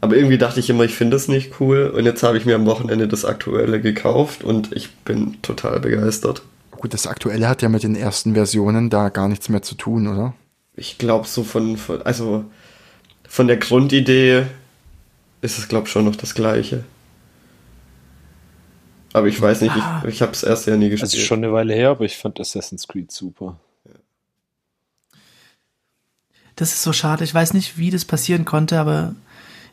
Speaker 3: Aber irgendwie dachte ich immer, ich finde das nicht cool. Und jetzt habe ich mir am Wochenende das aktuelle gekauft und ich bin total begeistert.
Speaker 4: Gut, das Aktuelle hat ja mit den ersten Versionen da gar nichts mehr zu tun, oder?
Speaker 3: Ich glaube so von, von, also von der Grundidee ist es glaube schon noch das gleiche. Aber ich weiß nicht,
Speaker 1: Ah.
Speaker 3: ich, ich habe es erst ja nie gespielt.
Speaker 2: Also schon eine Weile her, aber ich fand Assassin's Creed super.
Speaker 1: Das ist so schade. Ich weiß nicht, wie das passieren konnte, aber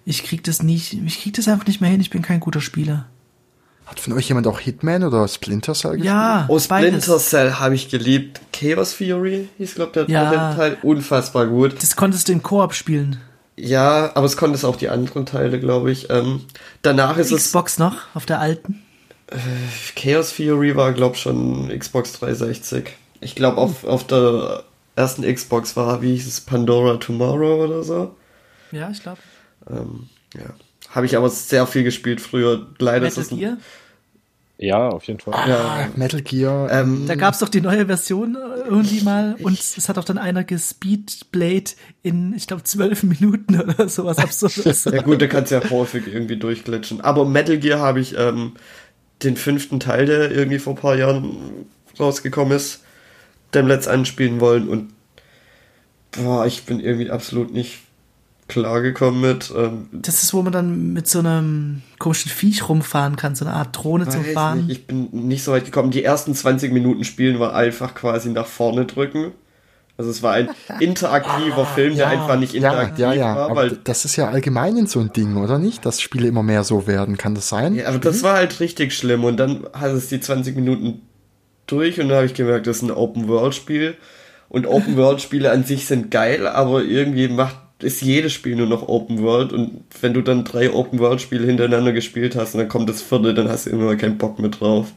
Speaker 1: ich krieg das nicht, ich krieg das einfach nicht mehr hin. Ich bin kein guter Spieler.
Speaker 4: Hat von euch jemand auch Hitman oder Splinter Cell gespielt?
Speaker 1: Ja,
Speaker 3: Oh,
Speaker 1: beides.
Speaker 3: Splinter Cell habe ich geliebt. Chaos Fury hieß, glaube der
Speaker 1: Ja.
Speaker 3: dritte Teil. Unfassbar gut.
Speaker 1: Das konntest du in Koop spielen.
Speaker 3: Ja, aber es konnte es auch die anderen Teile, glaube ich. Ähm, danach ist es
Speaker 1: Xbox noch, auf der alten.
Speaker 3: Chaos Fury war, glaube schon Xbox 360. Ich glaube, auf, auf der ersten Xbox war, wie hieß es, Pandora Tomorrow oder so.
Speaker 1: Ja, ich glaube.
Speaker 3: Ähm, ja. Habe ich aber sehr viel gespielt früher. Leider ist
Speaker 1: Metal
Speaker 3: es ein-
Speaker 1: Gear.
Speaker 2: Ja, auf jeden Fall.
Speaker 3: Ja.
Speaker 4: Ah, Metal Gear.
Speaker 3: Ähm,
Speaker 1: Da gab's doch die neue Version äh, irgendwie mal und es hat auch dann einer gespeedblade in, ich glaube, zwölf Minuten oder sowas absurdes. *laughs*
Speaker 3: ja gut, da kannst du ja häufig irgendwie durchglitschen. Aber Metal Gear habe ich ähm, den fünften Teil, der irgendwie vor ein paar Jahren rausgekommen ist, dem Let's anspielen wollen und boah, ich bin irgendwie absolut nicht klargekommen mit. Ähm,
Speaker 1: Das ist, wo man dann mit so einem komischen Viech rumfahren kann, so eine Art Drohne zum Fahren.
Speaker 3: nicht, ich bin nicht so weit gekommen. Die ersten 20 Minuten Spielen war einfach quasi nach vorne drücken. Also es war ein *laughs* interaktiver Film, der einfach nicht
Speaker 4: ja,
Speaker 3: interaktiv
Speaker 4: ja, ja.
Speaker 3: war,
Speaker 4: Aber
Speaker 3: weil
Speaker 4: das ist ja allgemein so ein Ding, oder nicht? Dass Spiele immer mehr so werden. Kann das sein?
Speaker 3: ja, aber das war halt richtig schlimm und dann hat es die 20 Minuten durch und dann habe ich gemerkt, das ist ein Open World Spiel und Open World Spiele an sich sind geil, aber irgendwie macht ist jedes Spiel nur noch Open World und wenn du dann drei Open World Spiele hintereinander gespielt hast und dann kommt das vierte, dann hast du immer keinen Bock mehr drauf.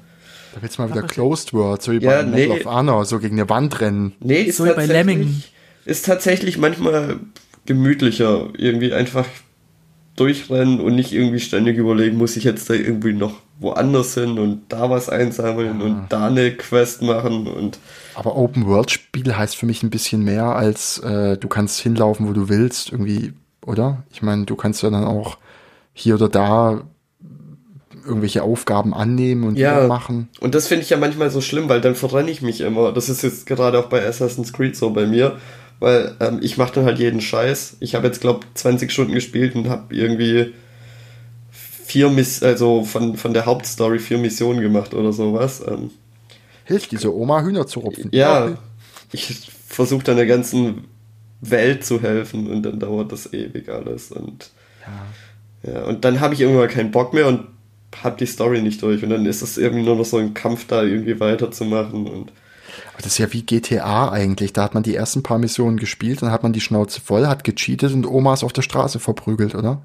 Speaker 4: Da willst du mal wieder Closed World, so wie
Speaker 3: Ja,
Speaker 4: bei Medal
Speaker 3: nee.
Speaker 4: of Honor, so gegen eine Wand rennen.
Speaker 3: Nee, ist
Speaker 1: So wie bei
Speaker 3: tatsächlich, ist tatsächlich manchmal gemütlicher. Irgendwie einfach durchrennen und nicht irgendwie ständig überlegen, muss ich jetzt da irgendwie noch woanders hin und da was einsammeln und da eine Quest machen und
Speaker 4: Aber Open World Spiel heißt für mich ein bisschen mehr als äh, du kannst hinlaufen, wo du willst, irgendwie, oder? Ich meine, du kannst ja dann auch hier oder da irgendwelche Aufgaben annehmen und
Speaker 3: Ja.
Speaker 4: machen.
Speaker 3: Und das finde ich ja manchmal so schlimm, weil dann verrenne ich mich immer. Das ist jetzt gerade auch bei Assassin's Creed so bei mir, weil ähm, ich mache dann halt jeden Scheiß. Ich habe jetzt glaube 20 Stunden gespielt und habe irgendwie vier Miss also von von der Hauptstory vier Missionen gemacht oder sowas. Ähm,
Speaker 4: Hilft diese Oma Hühner zu rupfen.
Speaker 3: ja, ich versuche dann der ganzen Welt zu helfen und dann dauert das ewig alles und ja, und dann habe ich irgendwann keinen Bock mehr und habe die Story nicht durch und dann ist es irgendwie nur noch so ein Kampf da irgendwie weiterzumachen und
Speaker 4: Aber das ist ja wie GTA eigentlich. Da hat man die ersten paar Missionen gespielt, dann hat man die Schnauze voll, hat gecheatet und Omas auf der Straße verprügelt, oder?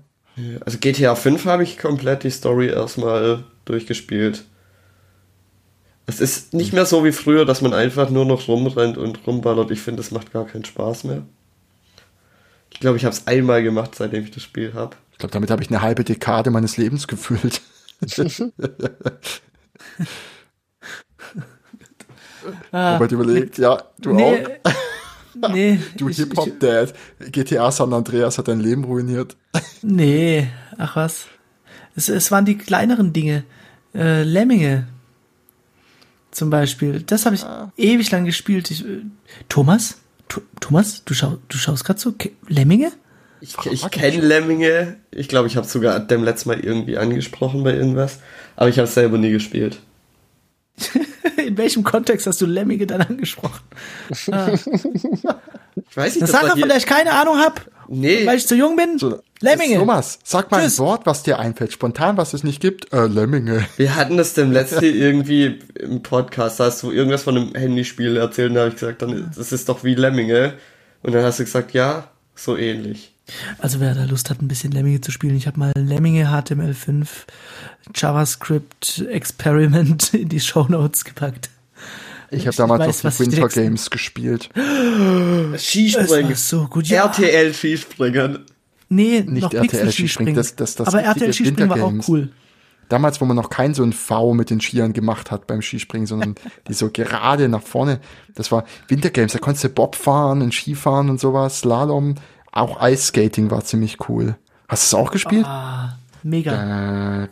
Speaker 3: Also GTA 5 habe ich komplett die Story erstmal durchgespielt. Es ist nicht mehr so wie früher, dass man einfach nur noch rumrennt und rumballert. Ich finde, das macht gar keinen Spaß mehr. Ich glaube, ich habe es einmal gemacht, seitdem ich das Spiel habe.
Speaker 4: Ich glaube, damit habe ich eine halbe Dekade meines Lebens gefüllt. *laughs*
Speaker 1: Ah,
Speaker 4: Robert überlegt, ja, du
Speaker 1: nee,
Speaker 4: auch. *laughs*
Speaker 1: nee, *laughs*
Speaker 4: Du Hip-Hop-Dad. GTA San Andreas hat dein Leben ruiniert.
Speaker 1: Nee, ach was. Es, es waren die kleineren Dinge. Äh, Lemminge. Zum Beispiel. Das habe ich ewig lang gespielt. Ich, äh, Thomas? Th Thomas, du, schau, du schaust gerade so. Ke- Lemminge?
Speaker 3: Ich, ich kenne Lemminge. Ich glaube, ich habe sogar dem letzten Mal irgendwie angesprochen bei irgendwas. Aber ich habe es selber nie gespielt. *laughs*
Speaker 1: In welchem Kontext hast du Lemminge dann angesprochen? *laughs*
Speaker 3: Ich weiß nicht,
Speaker 1: Das
Speaker 3: das
Speaker 1: sag
Speaker 3: war
Speaker 1: doch,
Speaker 3: hier-
Speaker 1: weil ich keine Ahnung hab.
Speaker 3: Nee.
Speaker 1: Weil ich zu jung bin.
Speaker 4: So,
Speaker 1: Lemminge.
Speaker 4: Thomas, sag mal
Speaker 1: Tschüss.
Speaker 4: ein Wort, was dir einfällt. Spontan, was es nicht gibt. Äh, Lemminge.
Speaker 3: Wir hatten das dem letzten *laughs* irgendwie im Podcast, da hast du irgendwas von einem Handyspiel erzählt und da habe ich gesagt, dann, das ist doch wie Lemminge. Und dann hast du gesagt, ja, so ähnlich.
Speaker 1: Also wer da Lust hat, ein bisschen Lemminge zu spielen, ich habe mal Lemminge HTML5 JavaScript Experiment *laughs* in die Shownotes gepackt.
Speaker 4: Ich habe damals
Speaker 1: weiß,
Speaker 4: auf Winter Games gespielt. *gasps*
Speaker 1: Es
Speaker 3: Skispringen.
Speaker 1: war so gut. Ja,
Speaker 3: RTL Skispringen.
Speaker 1: nee,
Speaker 4: Nicht
Speaker 1: noch
Speaker 4: RTL Skispringen,
Speaker 1: Skispringen.
Speaker 4: das- das- das
Speaker 1: Aber RTL Skispringen war auch cool.
Speaker 4: Damals, wo man noch kein so ein V mit den Skiern gemacht hat beim Skispringen, sondern *laughs* die so gerade nach vorne. Das war Wintergames, da konntest du Bob fahren und Skifahren und sowas, Slalom. Auch Ice Skating war ziemlich cool. Hast du es auch gespielt?
Speaker 1: Ah, Mega.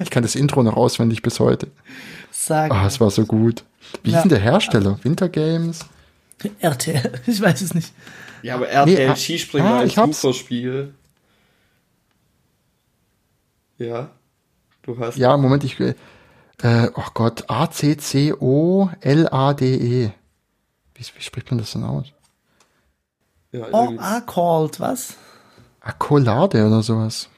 Speaker 4: Ich kann das Intro noch auswendig bis heute.
Speaker 1: Sag.
Speaker 4: Ah, oh, es war so gut. Wie
Speaker 1: ja.
Speaker 4: ist denn der Hersteller? Winter Games?
Speaker 1: RTL, *laughs* ich weiß es nicht.
Speaker 3: Ja, aber RTL
Speaker 4: nee, ah,
Speaker 3: Skispringer
Speaker 4: ah,
Speaker 3: als Uferspiel. Ja, du hast.
Speaker 4: Ja, Moment, ich. Äh, äh oh Gott, A-C-C-O-L-A-D-E. Wie, wie spricht man das denn aus?
Speaker 3: Ja,
Speaker 1: Oh, ah, called, was?
Speaker 4: Accolade oder sowas.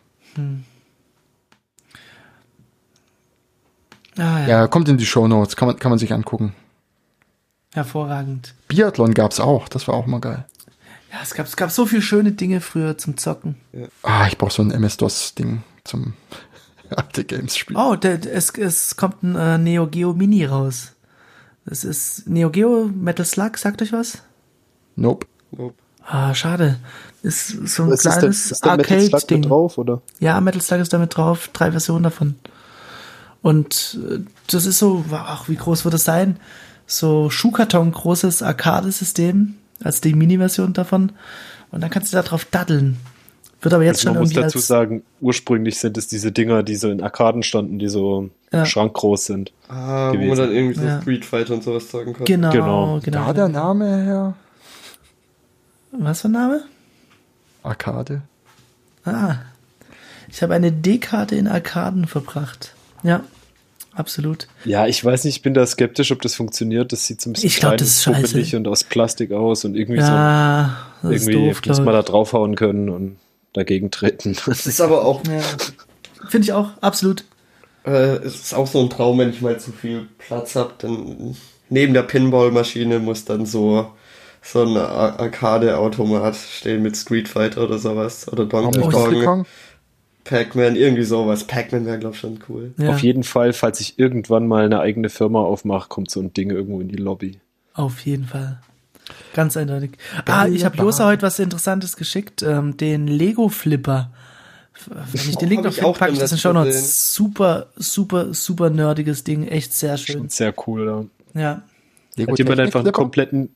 Speaker 1: Ah, ja.
Speaker 4: Ja, kommt in die Show Notes, kann man, kann man sich angucken.
Speaker 1: Hervorragend.
Speaker 4: Biathlon gab's auch, das war auch mal geil.
Speaker 1: Ja, es gab, es gab so viele schöne Dinge früher zum Zocken.
Speaker 4: Ah, ich brauche so ein MS-DOS-Ding zum *laughs* alte Games spielen.
Speaker 1: Oh, der- es, es kommt ein äh, Neo Geo Mini raus. Das ist Neo Geo Metal Slug, sagt euch was?
Speaker 4: Nope.
Speaker 3: Nope.
Speaker 1: Ah, schade. Ist so ein
Speaker 2: Was ist
Speaker 1: kleines
Speaker 2: ist der Metal Slug mit
Speaker 1: Arcade-Ding.
Speaker 2: drauf, oder?
Speaker 1: Ja, Metal Slug ist damit drauf, drei Versionen davon. Und äh, das ist so, ach, wie groß wird das sein? So Schuhkarton großes Arcade-System, als die Mini-Version davon. Und dann kannst du da drauf daddeln. Wird aber jetzt
Speaker 2: Also man
Speaker 1: schon
Speaker 2: muss
Speaker 1: irgendwie
Speaker 2: dazu
Speaker 1: als,
Speaker 2: sagen, ursprünglich sind es diese Dinger, die so in Arkaden standen, die so
Speaker 1: Ja.
Speaker 2: schrankgroß sind.
Speaker 3: Ah, wo
Speaker 2: gewesen.
Speaker 3: man dann irgendwie so
Speaker 1: Ja.
Speaker 3: Street Fighter und sowas sagen kann.
Speaker 1: Genau,
Speaker 2: Genau.
Speaker 1: genau.
Speaker 4: Da der Name her?
Speaker 1: Was für ein Name?
Speaker 4: Arcade.
Speaker 1: Ah. Ich habe eine Dekade in Arkaden verbracht. Ja, absolut.
Speaker 2: Ja, ich weiß nicht, ich bin da skeptisch, ob das funktioniert. Das sieht so ein bisschen
Speaker 1: Ich glaub,
Speaker 2: klein
Speaker 1: das ist
Speaker 2: und pummelig
Speaker 1: scheiße.
Speaker 2: und aus Plastik aus und irgendwie
Speaker 1: Ja,
Speaker 2: so
Speaker 1: das ist
Speaker 2: irgendwie
Speaker 1: doof,
Speaker 2: muss man da draufhauen können und dagegen treten.
Speaker 3: Das *laughs* ist aber auch.
Speaker 1: Ja. Finde ich auch, absolut.
Speaker 3: äh, es ist auch so ein Traum, wenn ich mal zu viel Platz habe, dann neben der Pinball-Maschine muss dann so so ein Ar- Arcade-Automat stehen mit Street Fighter oder sowas. Oder Donkey
Speaker 1: Oh,
Speaker 3: Kong? Pac-Man, irgendwie sowas. Pac-Man wäre, glaube ich, schon cool.
Speaker 1: Ja,
Speaker 2: Auf jeden Fall, falls ich irgendwann mal eine eigene Firma aufmache, kommt so ein Ding irgendwo in die Lobby.
Speaker 1: auf jeden Fall. Ganz eindeutig. Ah, ich habe Josa heute was Interessantes geschickt, ähm, den Lego Flipper. Wenn ich den Link noch finde,
Speaker 3: auch
Speaker 1: packe ich das in Show. Notes. Super, super, super nerdiges Ding. Echt sehr schön.
Speaker 2: Schon sehr cool. Ja.
Speaker 1: Ja.
Speaker 4: Lego
Speaker 2: Hat jemand einfach einen kompletten,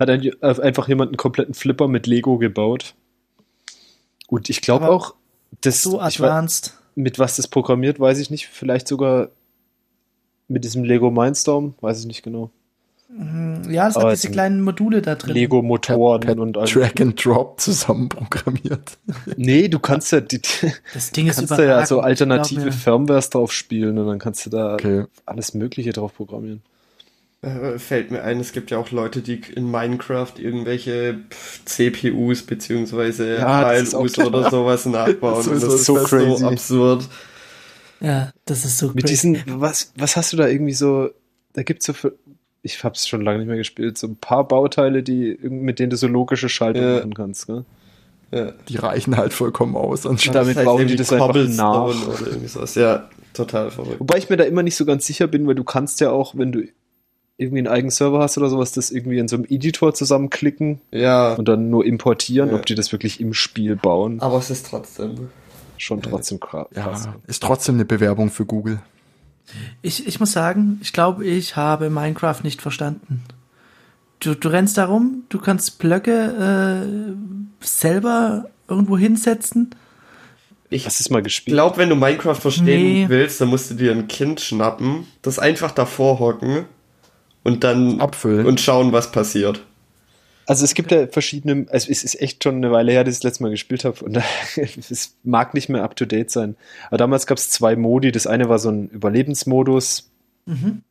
Speaker 2: hat ein, äh, einfach jemand einen kompletten Flipper mit Lego gebaut. Und ich glaube
Speaker 1: Aber
Speaker 2: auch, das,
Speaker 1: So advanced.
Speaker 2: mit was das programmiert, weiß ich nicht. Vielleicht sogar mit diesem Lego Mindstorm, weiß ich nicht genau.
Speaker 1: Ja, es
Speaker 2: Aber
Speaker 1: hat diese kleinen Module da drin.
Speaker 2: Lego Motoren
Speaker 4: per
Speaker 2: und all-
Speaker 4: Drag and Drop zusammenprogrammiert. *laughs*
Speaker 2: Nee, du kannst ja die,
Speaker 1: Das Ding ist
Speaker 2: kannst da ja so alternative. Firmwares drauf spielen und dann kannst du da
Speaker 4: Okay.
Speaker 2: alles Mögliche drauf programmieren.
Speaker 3: Äh, fällt mir ein, es gibt ja auch Leute, die in Minecraft irgendwelche CPUs beziehungsweise
Speaker 2: Ja, das ist
Speaker 3: oder sowas nachbauen.
Speaker 2: Das ist
Speaker 3: Und
Speaker 2: so crazy.
Speaker 3: so absurd.
Speaker 1: Ja, das ist so
Speaker 2: Mit
Speaker 1: crazy.
Speaker 2: diesen, was, was hast du da irgendwie so, da gibt's so, für, ich hab's schon lange nicht mehr gespielt, so ein paar Bauteile, die, mit denen du so logische Schaltungen
Speaker 3: Ja.
Speaker 2: machen kannst, gell?
Speaker 3: Ja.
Speaker 4: Die reichen halt vollkommen aus. anscheinend. *laughs*
Speaker 2: Damit bauen die das einfach nach.
Speaker 3: Oder irgendwie sowas. Ja, total verrückt.
Speaker 2: Wobei ich mir da immer nicht so ganz sicher bin, weil du kannst ja auch, wenn du irgendwie einen eigenen Server hast oder sowas, das irgendwie in so einem Editor zusammenklicken
Speaker 3: Ja,
Speaker 2: und dann nur importieren,
Speaker 3: Ja.
Speaker 2: ob die das wirklich im Spiel bauen.
Speaker 3: aber es ist trotzdem.
Speaker 2: Schon trotzdem krass.
Speaker 4: ja, ist trotzdem eine Bewerbung für Google.
Speaker 1: Ich, ich muss sagen, ich glaube, ich habe Minecraft nicht verstanden. Du, du rennst da rum, du kannst Blöcke äh, selber irgendwo hinsetzen.
Speaker 3: Ich
Speaker 2: Hast du es mal gespielt?
Speaker 3: glaube, wenn du Minecraft verstehen
Speaker 1: Nee.
Speaker 3: willst, dann musst du dir ein Kind schnappen, das einfach davor hocken und dann
Speaker 4: Abfüllen.
Speaker 3: und schauen, was passiert.
Speaker 2: Also es gibt ja verschiedene, also es ist echt schon eine Weile her, dass ich das letzte Mal gespielt habe und *laughs* es mag nicht mehr up to date sein. Aber damals gab es zwei Modi. Das eine war so ein Überlebensmodus,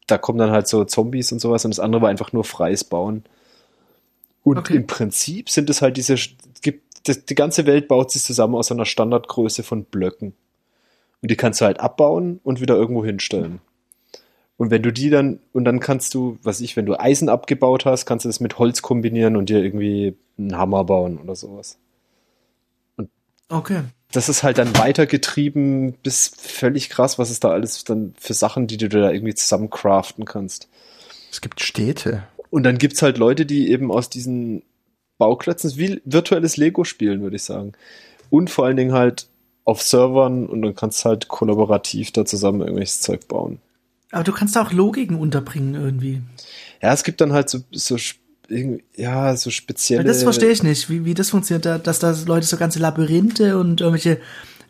Speaker 2: da kommen dann halt so Zombies und sowas und das andere war einfach nur freies Bauen. Und
Speaker 1: Okay.
Speaker 2: im Prinzip sind es halt diese, gibt, das, die ganze Welt baut sich zusammen aus einer Standardgröße von Blöcken. Und die kannst du halt abbauen und wieder irgendwo hinstellen. Und wenn du die dann, und dann kannst du, was ich, wenn du Eisen abgebaut hast, kannst du das mit Holz kombinieren und dir irgendwie einen Hammer bauen oder sowas.
Speaker 1: Okay.
Speaker 2: Das ist halt dann weitergetrieben bis völlig krass, was es da alles dann für Sachen, die du da irgendwie zusammen craften kannst.
Speaker 4: Es gibt Städte.
Speaker 2: Und dann gibt's halt Leute, die eben aus diesen Bauklötzen wie virtuelles Lego spielen, würde ich sagen. Und vor allen Dingen halt auf Servern und dann kannst du halt kollaborativ da zusammen irgendwelches Zeug bauen.
Speaker 1: Aber du kannst da auch Logiken unterbringen irgendwie.
Speaker 2: Ja, es gibt dann halt so, so ja, so spezielle.
Speaker 1: Das verstehe ich nicht, wie, wie das funktioniert, da- dass da Leute so ganze Labyrinthe und irgendwelche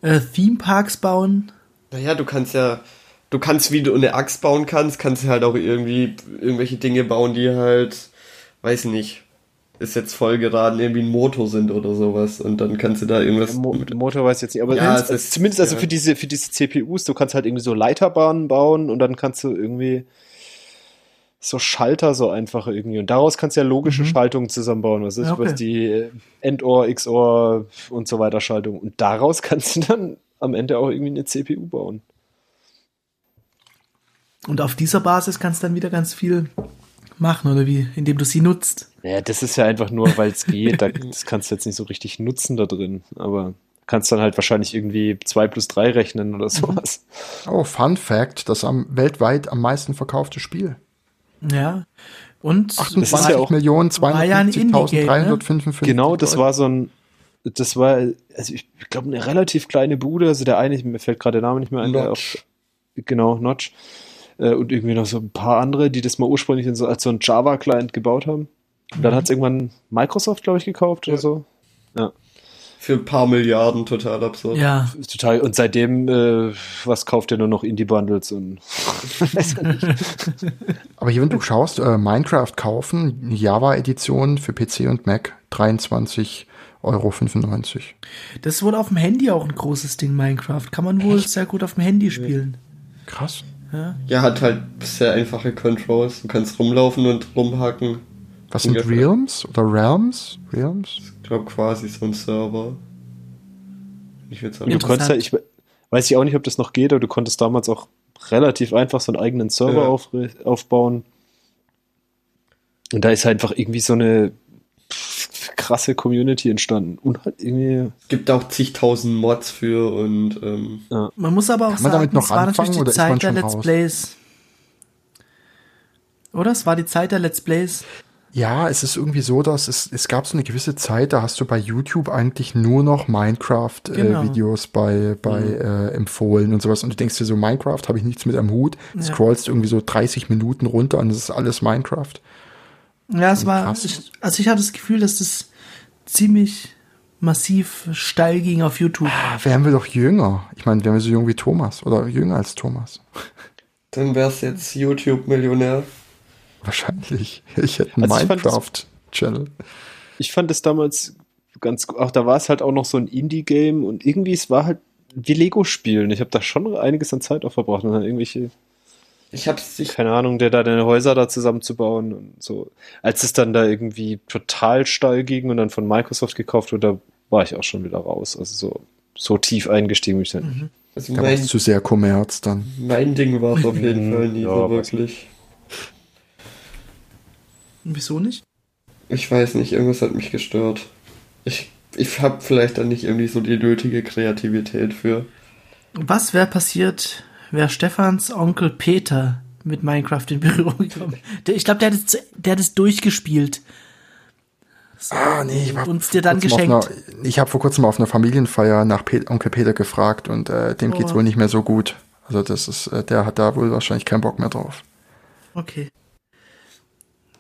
Speaker 1: äh, Theme-Parks bauen.
Speaker 3: Naja, du kannst ja, du kannst, wie du eine Axt bauen kannst, kannst du halt auch irgendwie irgendwelche Dinge bauen, die halt, weiß nicht, ist jetzt voll geraden, irgendwie ein Motor sind oder sowas. Und dann kannst du da irgendwas.
Speaker 2: Mo Motor weiß ich jetzt nicht, aber
Speaker 3: Ja,
Speaker 2: zumindest,
Speaker 3: es ist-
Speaker 2: zumindest also
Speaker 3: ja.
Speaker 2: für diese für diese CPUs, du kannst halt irgendwie so Leiterbahnen bauen und dann kannst du irgendwie so Schalter so einfach irgendwie. Und daraus kannst du ja logische
Speaker 1: Mhm.
Speaker 2: Schaltungen zusammenbauen. Was ist,
Speaker 1: Ja, okay.
Speaker 2: was die äh, Endor, XOR und so weiter Schaltung. Und daraus *laughs* kannst du dann am Ende auch irgendwie eine CPU bauen.
Speaker 1: Und auf dieser Basis kannst du dann wieder ganz viel machen, oder wie? Indem du sie nutzt.
Speaker 2: Ja, das ist ja einfach nur, weil es geht. Da, *laughs* das kannst du jetzt nicht so richtig nutzen da drin. Aber kannst dann halt wahrscheinlich irgendwie 2 plus 3 rechnen oder sowas.
Speaker 4: Oh, Fun Fact, das am weltweit am meisten verkaufte Spiel.
Speaker 1: Ja. Und
Speaker 2: ist ja auch-
Speaker 1: war ja ein Indie-Game, ne?
Speaker 4: 250.355.
Speaker 2: Genau, das war so ein, das war, also ich glaube, eine relativ kleine Bude. Also der eine, mir fällt gerade der Name nicht mehr ein, der
Speaker 3: Notch.
Speaker 2: auf, genau, Notch. Äh, Und irgendwie noch so ein paar andere, die das mal ursprünglich in so, als so ein Java-Client gebaut haben. Und dann hat es irgendwann Microsoft, glaube ich, gekauft oder
Speaker 3: Ja.
Speaker 2: so. Ja,
Speaker 3: Für ein paar Milliarden total absurd.
Speaker 1: Ja.
Speaker 2: ist total. Und seitdem, äh, was kauft ihr nur noch Indie-Bundles und *laughs*
Speaker 4: Aber hier, wenn du schaust, äh, Minecraft kaufen, eine Java-Edition für PC und Mac, 23,95 Euro.
Speaker 1: Das ist wohl auf dem Handy auch ein großes Ding, Minecraft. Kann man wohl sehr gut auf dem Handy spielen.
Speaker 4: Krass.
Speaker 1: Ja.
Speaker 3: Ja, hat halt sehr einfache Controls. Du kannst rumlaufen und rumhacken.
Speaker 4: Was sind
Speaker 3: Ungefähr.
Speaker 4: Realms oder Realms? Realms?
Speaker 3: Ich glaube quasi so ein Server. Ich würde sagen.
Speaker 2: du konntest ja, ich we- weiß ich auch nicht, ob das noch geht, aber du konntest damals auch relativ einfach so einen eigenen Server
Speaker 3: Ja.
Speaker 2: auf, aufbauen. Und da ist halt einfach irgendwie so eine krasse Community entstanden. Und halt irgendwie,
Speaker 3: Es gibt auch zigtausend Mods für und ähm,
Speaker 1: Man muss aber auch
Speaker 4: Kann man
Speaker 1: sagen,
Speaker 4: damit noch
Speaker 1: es war natürlich die Zeit der Let's
Speaker 4: raus?
Speaker 1: Plays. Oder? Es war die Zeit der Let's Plays.
Speaker 4: Ja, es ist irgendwie so, dass es, es gab so eine gewisse Zeit, da hast du bei YouTube eigentlich nur noch
Speaker 1: Genau.
Speaker 4: Minecraft-Videos bei, bei äh, empfohlen und sowas. Und du denkst dir so, Minecraft habe ich nichts mit am Hut.
Speaker 1: Ja.
Speaker 4: Scrollst irgendwie so 30 Minuten runter und es ist alles Minecraft.
Speaker 1: Ja, es war,
Speaker 4: Krass.
Speaker 1: ich, also ich hatte das Gefühl, dass das ziemlich massiv steil ging auf YouTube.
Speaker 4: Ah, wären wir doch jünger. Ich meine, wären wir so jung wie Thomas oder jünger als Thomas.
Speaker 3: dann wär's jetzt YouTube-Millionär.
Speaker 4: Wahrscheinlich. Ich hätte einen
Speaker 2: Also ich fand das-
Speaker 4: Minecraft-Channel.
Speaker 2: ich fand es damals ganz, gu- auch da war es halt auch noch so ein Indie-Game und irgendwie, es war halt wie Lego-Spielen. Ich habe da schon einiges an Zeit auch verbracht und dann irgendwelche,
Speaker 3: Ich hab's, ich,
Speaker 2: keine Ahnung, der da deine Häuser da zusammenzubauen und so. Als es dann da irgendwie total steil ging und dann von Microsoft gekauft wurde, da war ich auch schon wieder raus. Also so, so tief eingestiegen bin ich dann.
Speaker 3: also
Speaker 4: Da war es zu sehr Kommerz dann.
Speaker 3: mein Ding war es auf *laughs* jeden
Speaker 2: Mhm,
Speaker 3: Fall nie
Speaker 2: ja,
Speaker 3: wirklich.
Speaker 1: Wieso nicht?
Speaker 3: Ich weiß nicht, irgendwas hat mich gestört. Ich, ich habe vielleicht dann nicht irgendwie so die nötige Kreativität für.
Speaker 1: Was wäre passiert, wäre Stefans Onkel Peter mit Minecraft in Berührung gekommen? Der, ich glaube, der, hat es der hat es durchgespielt.
Speaker 4: Ah, nee, ich
Speaker 1: und
Speaker 4: war
Speaker 1: uns dir dann geschenkt.
Speaker 4: Einer, ich habe vor kurzem auf einer Familienfeier nach Pe Onkel Peter gefragt und äh, dem geht's
Speaker 1: Oh.
Speaker 4: wohl nicht mehr so gut. Also das ist, äh, der hat da wohl wahrscheinlich keinen Bock mehr drauf.
Speaker 1: Okay.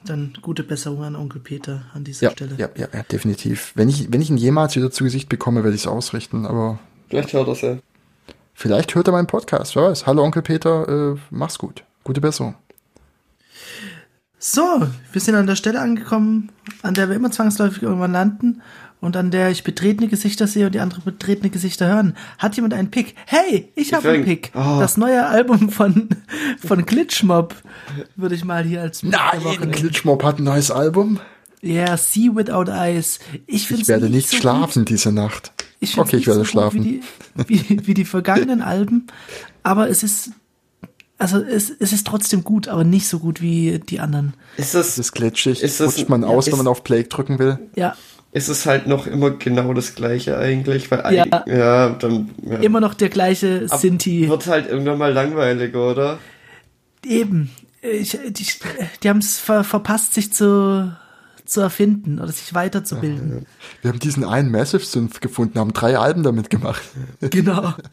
Speaker 1: Dann gute Besserung an Onkel Peter an dieser
Speaker 4: Ja,
Speaker 1: Stelle.
Speaker 4: ja, ja, ja, definitiv. Wenn ich, wenn ich ihn jemals wieder zu Gesicht bekomme, werde ich es ausrichten. Aber
Speaker 3: Vielleicht hört das ja.
Speaker 4: Vielleicht hört er meinen Podcast. Wer weiß. Hallo Onkel Peter, äh, mach's gut. Gute Besserung.
Speaker 1: So, wir sind an der Stelle angekommen, an der wir immer zwangsläufig irgendwann landen und an der ich betretene Gesichter sehe und die andere betretene Gesichter hören. Hat jemand einen Pick? Hey, ich habe einen Pick.
Speaker 3: Oh.
Speaker 1: Das neue Album von, von Glitchmob würde ich mal hier als nehmen.
Speaker 4: Glitchmob hat ein neues Album.
Speaker 1: Ja, yeah, See Without Eyes. Ich,
Speaker 4: Ich werde nicht
Speaker 1: so
Speaker 4: schlafen
Speaker 1: Gut.
Speaker 4: diese Nacht.
Speaker 1: Ich
Speaker 4: Okay, ich werde
Speaker 1: so
Speaker 4: schlafen.
Speaker 1: Wie, die, wie, wie die vergangenen Alben, aber es ist, also es, es ist trotzdem gut, aber nicht so gut wie die anderen.
Speaker 3: Ist das,
Speaker 4: Es ist glitschig.
Speaker 3: Ist das-
Speaker 4: Rutscht man aus,
Speaker 3: ja,
Speaker 4: wenn man
Speaker 3: ist-
Speaker 4: auf Play drücken will.
Speaker 1: Ja,
Speaker 3: ist es halt noch immer genau das gleiche eigentlich? Weil
Speaker 1: Ja.
Speaker 3: eig- ja dann ja.
Speaker 1: immer noch der gleiche
Speaker 3: Ab-
Speaker 1: Sinti.
Speaker 3: Wird halt irgendwann mal langweilig, oder?
Speaker 1: Eben. Ich, die die haben es ver, verpasst, sich zu, zu erfinden oder sich weiterzubilden.
Speaker 4: Wir haben diesen einen Massive Synth gefunden, haben drei Alben damit gemacht.
Speaker 1: Genau. *laughs*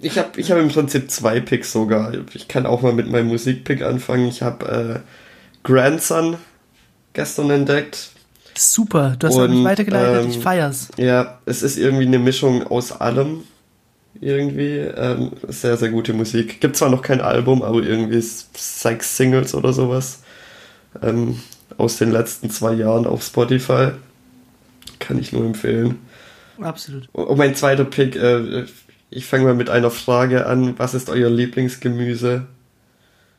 Speaker 3: Ich habe ich hab im Prinzip zwei Picks sogar. Ich kann auch mal mit meinem Musikpick anfangen. Ich habe äh, Grandson gestern entdeckt.
Speaker 1: Super. Du hast an mich
Speaker 3: Und,
Speaker 1: weitergeleitet.
Speaker 3: ähm,
Speaker 1: ich feier's.
Speaker 3: Ja, es ist irgendwie eine Mischung aus allem. Irgendwie ähm, sehr, sehr gute Musik. Gibt zwar noch kein Album, aber irgendwie ist sechs Singles oder sowas ähm, aus den letzten zwei Jahren auf Spotify. Kann ich nur empfehlen.
Speaker 1: Absolut.
Speaker 3: Und mein zweiter Pick, äh, ich fange mal mit einer Frage an. Was ist euer Lieblingsgemüse?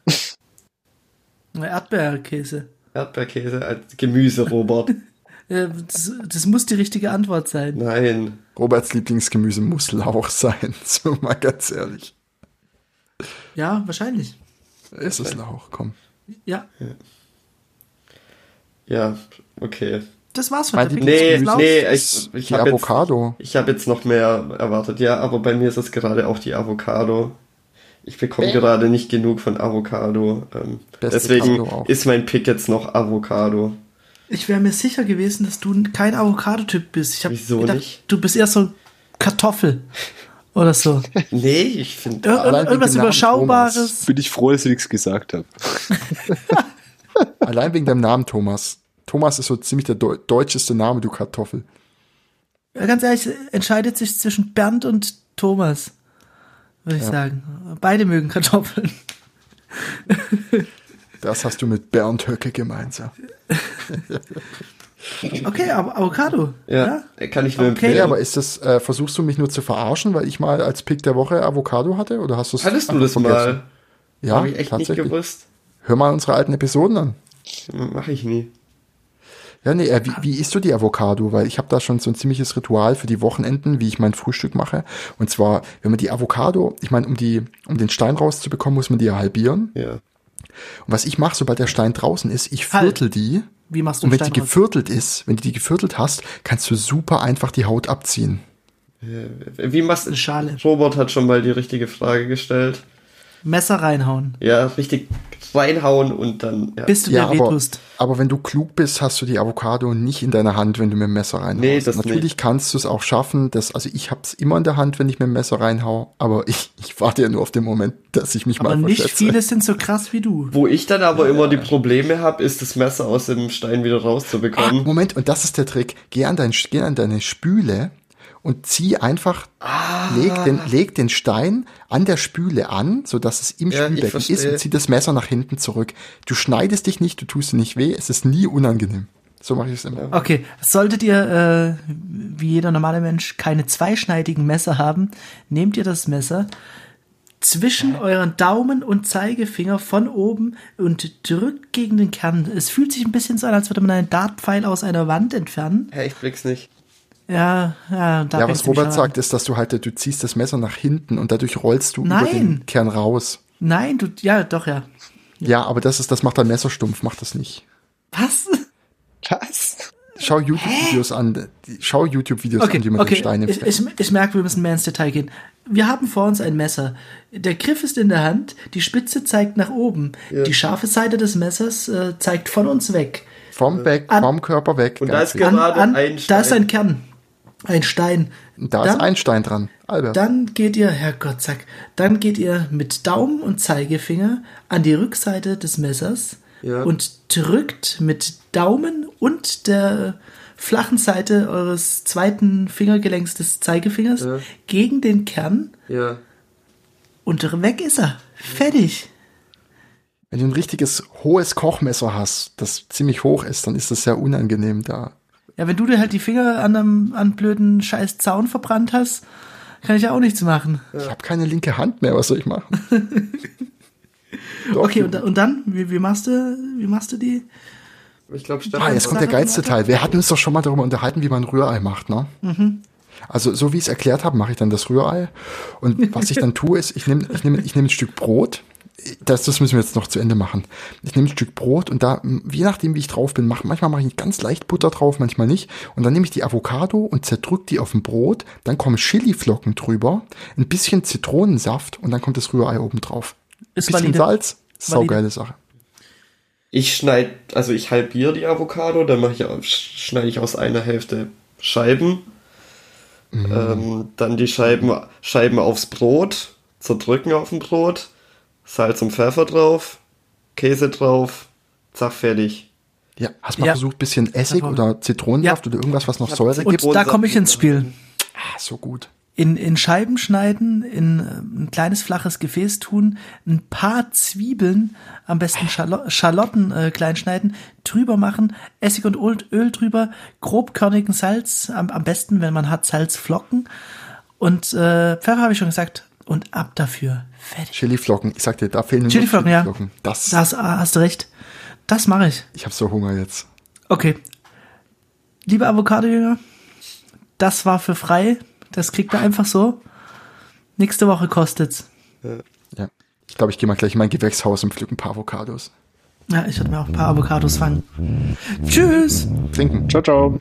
Speaker 3: *laughs*
Speaker 1: Erdbeerkäse.
Speaker 3: Erdbeerkäse als Gemüse, Robert. *laughs*
Speaker 1: Äh, Das, das muss die richtige Antwort sein.
Speaker 3: Nein.
Speaker 4: Roberts Lieblingsgemüse muss Lauch sein, *laughs* so mal ganz ehrlich.
Speaker 1: Ja, wahrscheinlich.
Speaker 4: Es ist Lauch, komm.
Speaker 1: Ja,
Speaker 3: Ja, okay.
Speaker 1: das war's von der
Speaker 3: Nee, nee, ich, ich
Speaker 4: die
Speaker 3: habe jetzt,
Speaker 4: Avocado.
Speaker 3: ich hab jetzt noch mehr erwartet. Ja, aber bei mir ist es gerade auch die Avocado. Ich bekomme gerade nicht genug von Avocado. Ähm, deswegen ist mein Pick jetzt noch Avocado.
Speaker 1: Ich wäre mir sicher gewesen, dass du kein Avocado-Typ bist. Ich hab
Speaker 3: Wieso
Speaker 1: gedacht,
Speaker 3: nicht?
Speaker 1: Du bist eher so Kartoffel oder so. *laughs*
Speaker 3: Nee, ich finde.
Speaker 1: Ir irgendwas Überschaubares.
Speaker 2: Bin ich froh, dass ich nichts gesagt habe. *laughs*
Speaker 4: Allein wegen deinem Namen, Thomas. Thomas ist so ziemlich der Deu deutscheste Name, du Kartoffel.
Speaker 1: Ja, Ganz ehrlich, entscheidet sich zwischen Bernd und Thomas, würde ich sagen. Beide mögen Kartoffeln.
Speaker 4: Das hast du mit Bernd Höcke gemeinsam. *laughs*
Speaker 1: Okay, aber Avocado.
Speaker 3: Ja, kann ich nur
Speaker 1: Okay.
Speaker 3: empfehlen.
Speaker 4: Nee, aber ist das, äh, versuchst du mich nur zu verarschen, weil ich mal als Pick der Woche Avocado hatte? Oder hast du es
Speaker 3: Hattest du das
Speaker 4: vergessen?
Speaker 3: mal?
Speaker 4: Ja,
Speaker 3: Habe ich echt nicht gewusst.
Speaker 4: Hör mal unsere alten Episoden an.
Speaker 3: Mache ich nie.
Speaker 4: Ja, nee, äh, wie, wie isst du die Avocado? Weil ich habe da schon so ein ziemliches Ritual für die Wochenenden, wie ich mein Frühstück mache. Und zwar, wenn man die Avocado, ich meine, um die, um den Stein rauszubekommen, muss man die ja halbieren.
Speaker 3: Ja.
Speaker 4: Und was ich mache, sobald der Stein draußen ist, ich
Speaker 1: Halt.
Speaker 4: viertel die.
Speaker 1: Wie machst du
Speaker 4: Und wenn die
Speaker 1: Stein raus?
Speaker 4: geviertelt ist, wenn du die geviertelt hast, kannst du super einfach die Haut abziehen.
Speaker 3: Wie machst
Speaker 1: Eine Schale.
Speaker 3: Robert hat schon mal die richtige Frage gestellt.
Speaker 1: Messer reinhauen,
Speaker 3: Ja, richtig reinhauen und dann. Ja.
Speaker 1: bis du
Speaker 4: Ja,
Speaker 1: dir
Speaker 4: aber, aber wenn du klug bist, hast du die Avocado nicht in deiner Hand, wenn du mit dem Messer reinhaust.
Speaker 3: Nee, das
Speaker 4: Natürlich
Speaker 3: nicht.
Speaker 4: kannst du es auch schaffen, dass, also ich hab's immer in der Hand, wenn ich mit dem Messer reinhau, aber *laughs* ich, ich warte ja nur auf den Moment, dass ich mich
Speaker 1: Aber
Speaker 4: mal
Speaker 1: nicht
Speaker 4: verschätze.
Speaker 1: viele sind so krass wie du.
Speaker 3: Wo ich dann aber immer die Probleme habe, ist das Messer aus dem Stein wieder
Speaker 4: Ah,
Speaker 3: rauszubekommen.
Speaker 4: Moment, und das ist der Trick. Geh an, dein, geh an deine Spüle und zieh einfach,
Speaker 3: Ah.
Speaker 4: leg, den, leg den Stein an der Spüle an, so dass es im
Speaker 3: Ja,
Speaker 4: Spülbecken ist und zieh das Messer nach hinten zurück. Du schneidest dich nicht, du tust dir nicht weh, es ist nie unangenehm. So mache ich es immer.
Speaker 1: Okay, solltet ihr, äh, wie jeder normale Mensch, keine zweischneidigen Messer haben, nehmt ihr das Messer zwischen euren Daumen und Zeigefinger von oben und drückt gegen den Kern. Es fühlt sich ein bisschen so an, als würde man einen Dartpfeil aus einer Wand entfernen.
Speaker 3: Hä, ich blick's nicht.
Speaker 1: Ja, ja, da
Speaker 4: Ja, was Robert
Speaker 1: an.
Speaker 4: sagt, ist, dass du halt, du ziehst das Messer nach hinten und dadurch rollst du über
Speaker 1: Nein.
Speaker 4: den Kern raus.
Speaker 1: Nein, du, ja, doch, ja.
Speaker 4: Ja, aber das ist, das macht dein Messer stumpf, mach das nicht.
Speaker 1: Was?
Speaker 2: Was?
Speaker 4: Schau YouTube-Videos an, die- schau YouTube-Videos an,
Speaker 1: Okay,
Speaker 4: wie man den
Speaker 1: okay.
Speaker 4: Stein
Speaker 1: Ich, ich, ich merke, wir müssen mehr ins Detail gehen. Wir haben vor uns ein Messer. Der Griff ist in der Hand, die Spitze zeigt nach oben. Die scharfe Seite des Messers äh, zeigt von uns weg.
Speaker 4: Vom Beck,
Speaker 1: An-
Speaker 4: vom Körper weg.
Speaker 3: Und da ist
Speaker 4: wichtig.
Speaker 1: An,
Speaker 3: Gerade
Speaker 1: an,
Speaker 3: ein
Speaker 1: da ist
Speaker 3: Stein.
Speaker 1: ein Kern. Ein Stein.
Speaker 4: da
Speaker 1: dann,
Speaker 4: ist ein Stein dran. Albert.
Speaker 1: Dann geht ihr, Herrgott, zack, dann geht ihr mit Daumen und Zeigefinger an die Rückseite des Messers
Speaker 3: Ja.
Speaker 1: und drückt mit Daumen und der flachen Seite eures zweiten Fingergelenks des Zeigefingers
Speaker 3: Ja.
Speaker 1: gegen den Kern
Speaker 3: Ja.
Speaker 1: und weg ist er. Fertig.
Speaker 4: Wenn du ein richtiges hohes Kochmesser hast, das ziemlich hoch ist, dann ist das sehr unangenehm da.
Speaker 1: Ja, wenn du dir halt die Finger an einem an blöden scheiß Zaun verbrannt hast, kann ich ja auch nichts machen.
Speaker 4: Ich habe keine linke Hand mehr, was soll ich machen? *laughs* Doch,
Speaker 1: Okay, und, und dann, wie, wie machst du, wie machst du die?
Speaker 3: Ich glaube,
Speaker 4: Ah, jetzt kommt der geilste Teil. Wir hatten uns doch schon mal darüber unterhalten, wie man Rührei macht, ne?
Speaker 1: Mhm.
Speaker 4: Also so wie ich es erklärt habe, mache ich dann das Rührei. Und was ich dann tue, ist, ich nehme ich nehm, ich nehm ein Stück Brot. Das, das müssen wir jetzt noch zu Ende machen. Ich nehme ein Stück Brot und da, je nachdem, wie ich drauf bin, mach, manchmal mache ich ganz leicht Butter drauf, manchmal nicht. Und dann nehme ich die Avocado und zerdrück die auf dem Brot. Dann kommen Chiliflocken drüber, ein bisschen Zitronensaft und dann kommt das Rührei oben drauf.
Speaker 1: Ist
Speaker 4: bisschen
Speaker 1: valide.
Speaker 4: Salz, saugeile Sache.
Speaker 3: Ich schneide, also ich halbiere die Avocado, dann mache ich, schneide ich aus einer Hälfte Scheiben. Ähm, dann die Scheiben, Scheiben aufs Brot, zerdrücken auf dem Brot, Salz und Pfeffer drauf, Käse drauf, zack, fertig.
Speaker 4: Ja, hast du mal
Speaker 1: Ja.
Speaker 4: versucht, bisschen Essig oder Zitronensaft oder irgendwas, was noch Säure
Speaker 1: Und
Speaker 4: gibt?
Speaker 1: da komme ich ins Spiel.
Speaker 4: Ah, so gut.
Speaker 1: In, in Scheiben schneiden, in äh, ein kleines flaches Gefäß tun, ein paar Zwiebeln, am besten Schalo Schalotten äh, klein schneiden, drüber machen, Essig und Öl, Öl drüber, grobkörnigen Salz, am, am besten, wenn man hat, Salzflocken und äh, Pfeffer habe ich schon gesagt und ab dafür. Fertig.
Speaker 4: Chiliflocken. Ich sag dir, da fehlen
Speaker 1: Chiliflocken, Chili ja.
Speaker 4: Das,
Speaker 1: das ah, hast du recht. Das mache ich.
Speaker 4: Ich habe so Hunger jetzt.
Speaker 1: Okay. Liebe Avocado-Jünger, das war für frei. Das kriegt man einfach so. Nächste Woche kostet's.
Speaker 4: Äh, ja. Ich glaube, ich gehe mal gleich in mein Gewächshaus und pflück ein paar Avocados.
Speaker 1: Ja, ich würde mir auch ein paar Avocados fangen. Tschüss.
Speaker 4: Trinken.
Speaker 2: Ciao, ciao.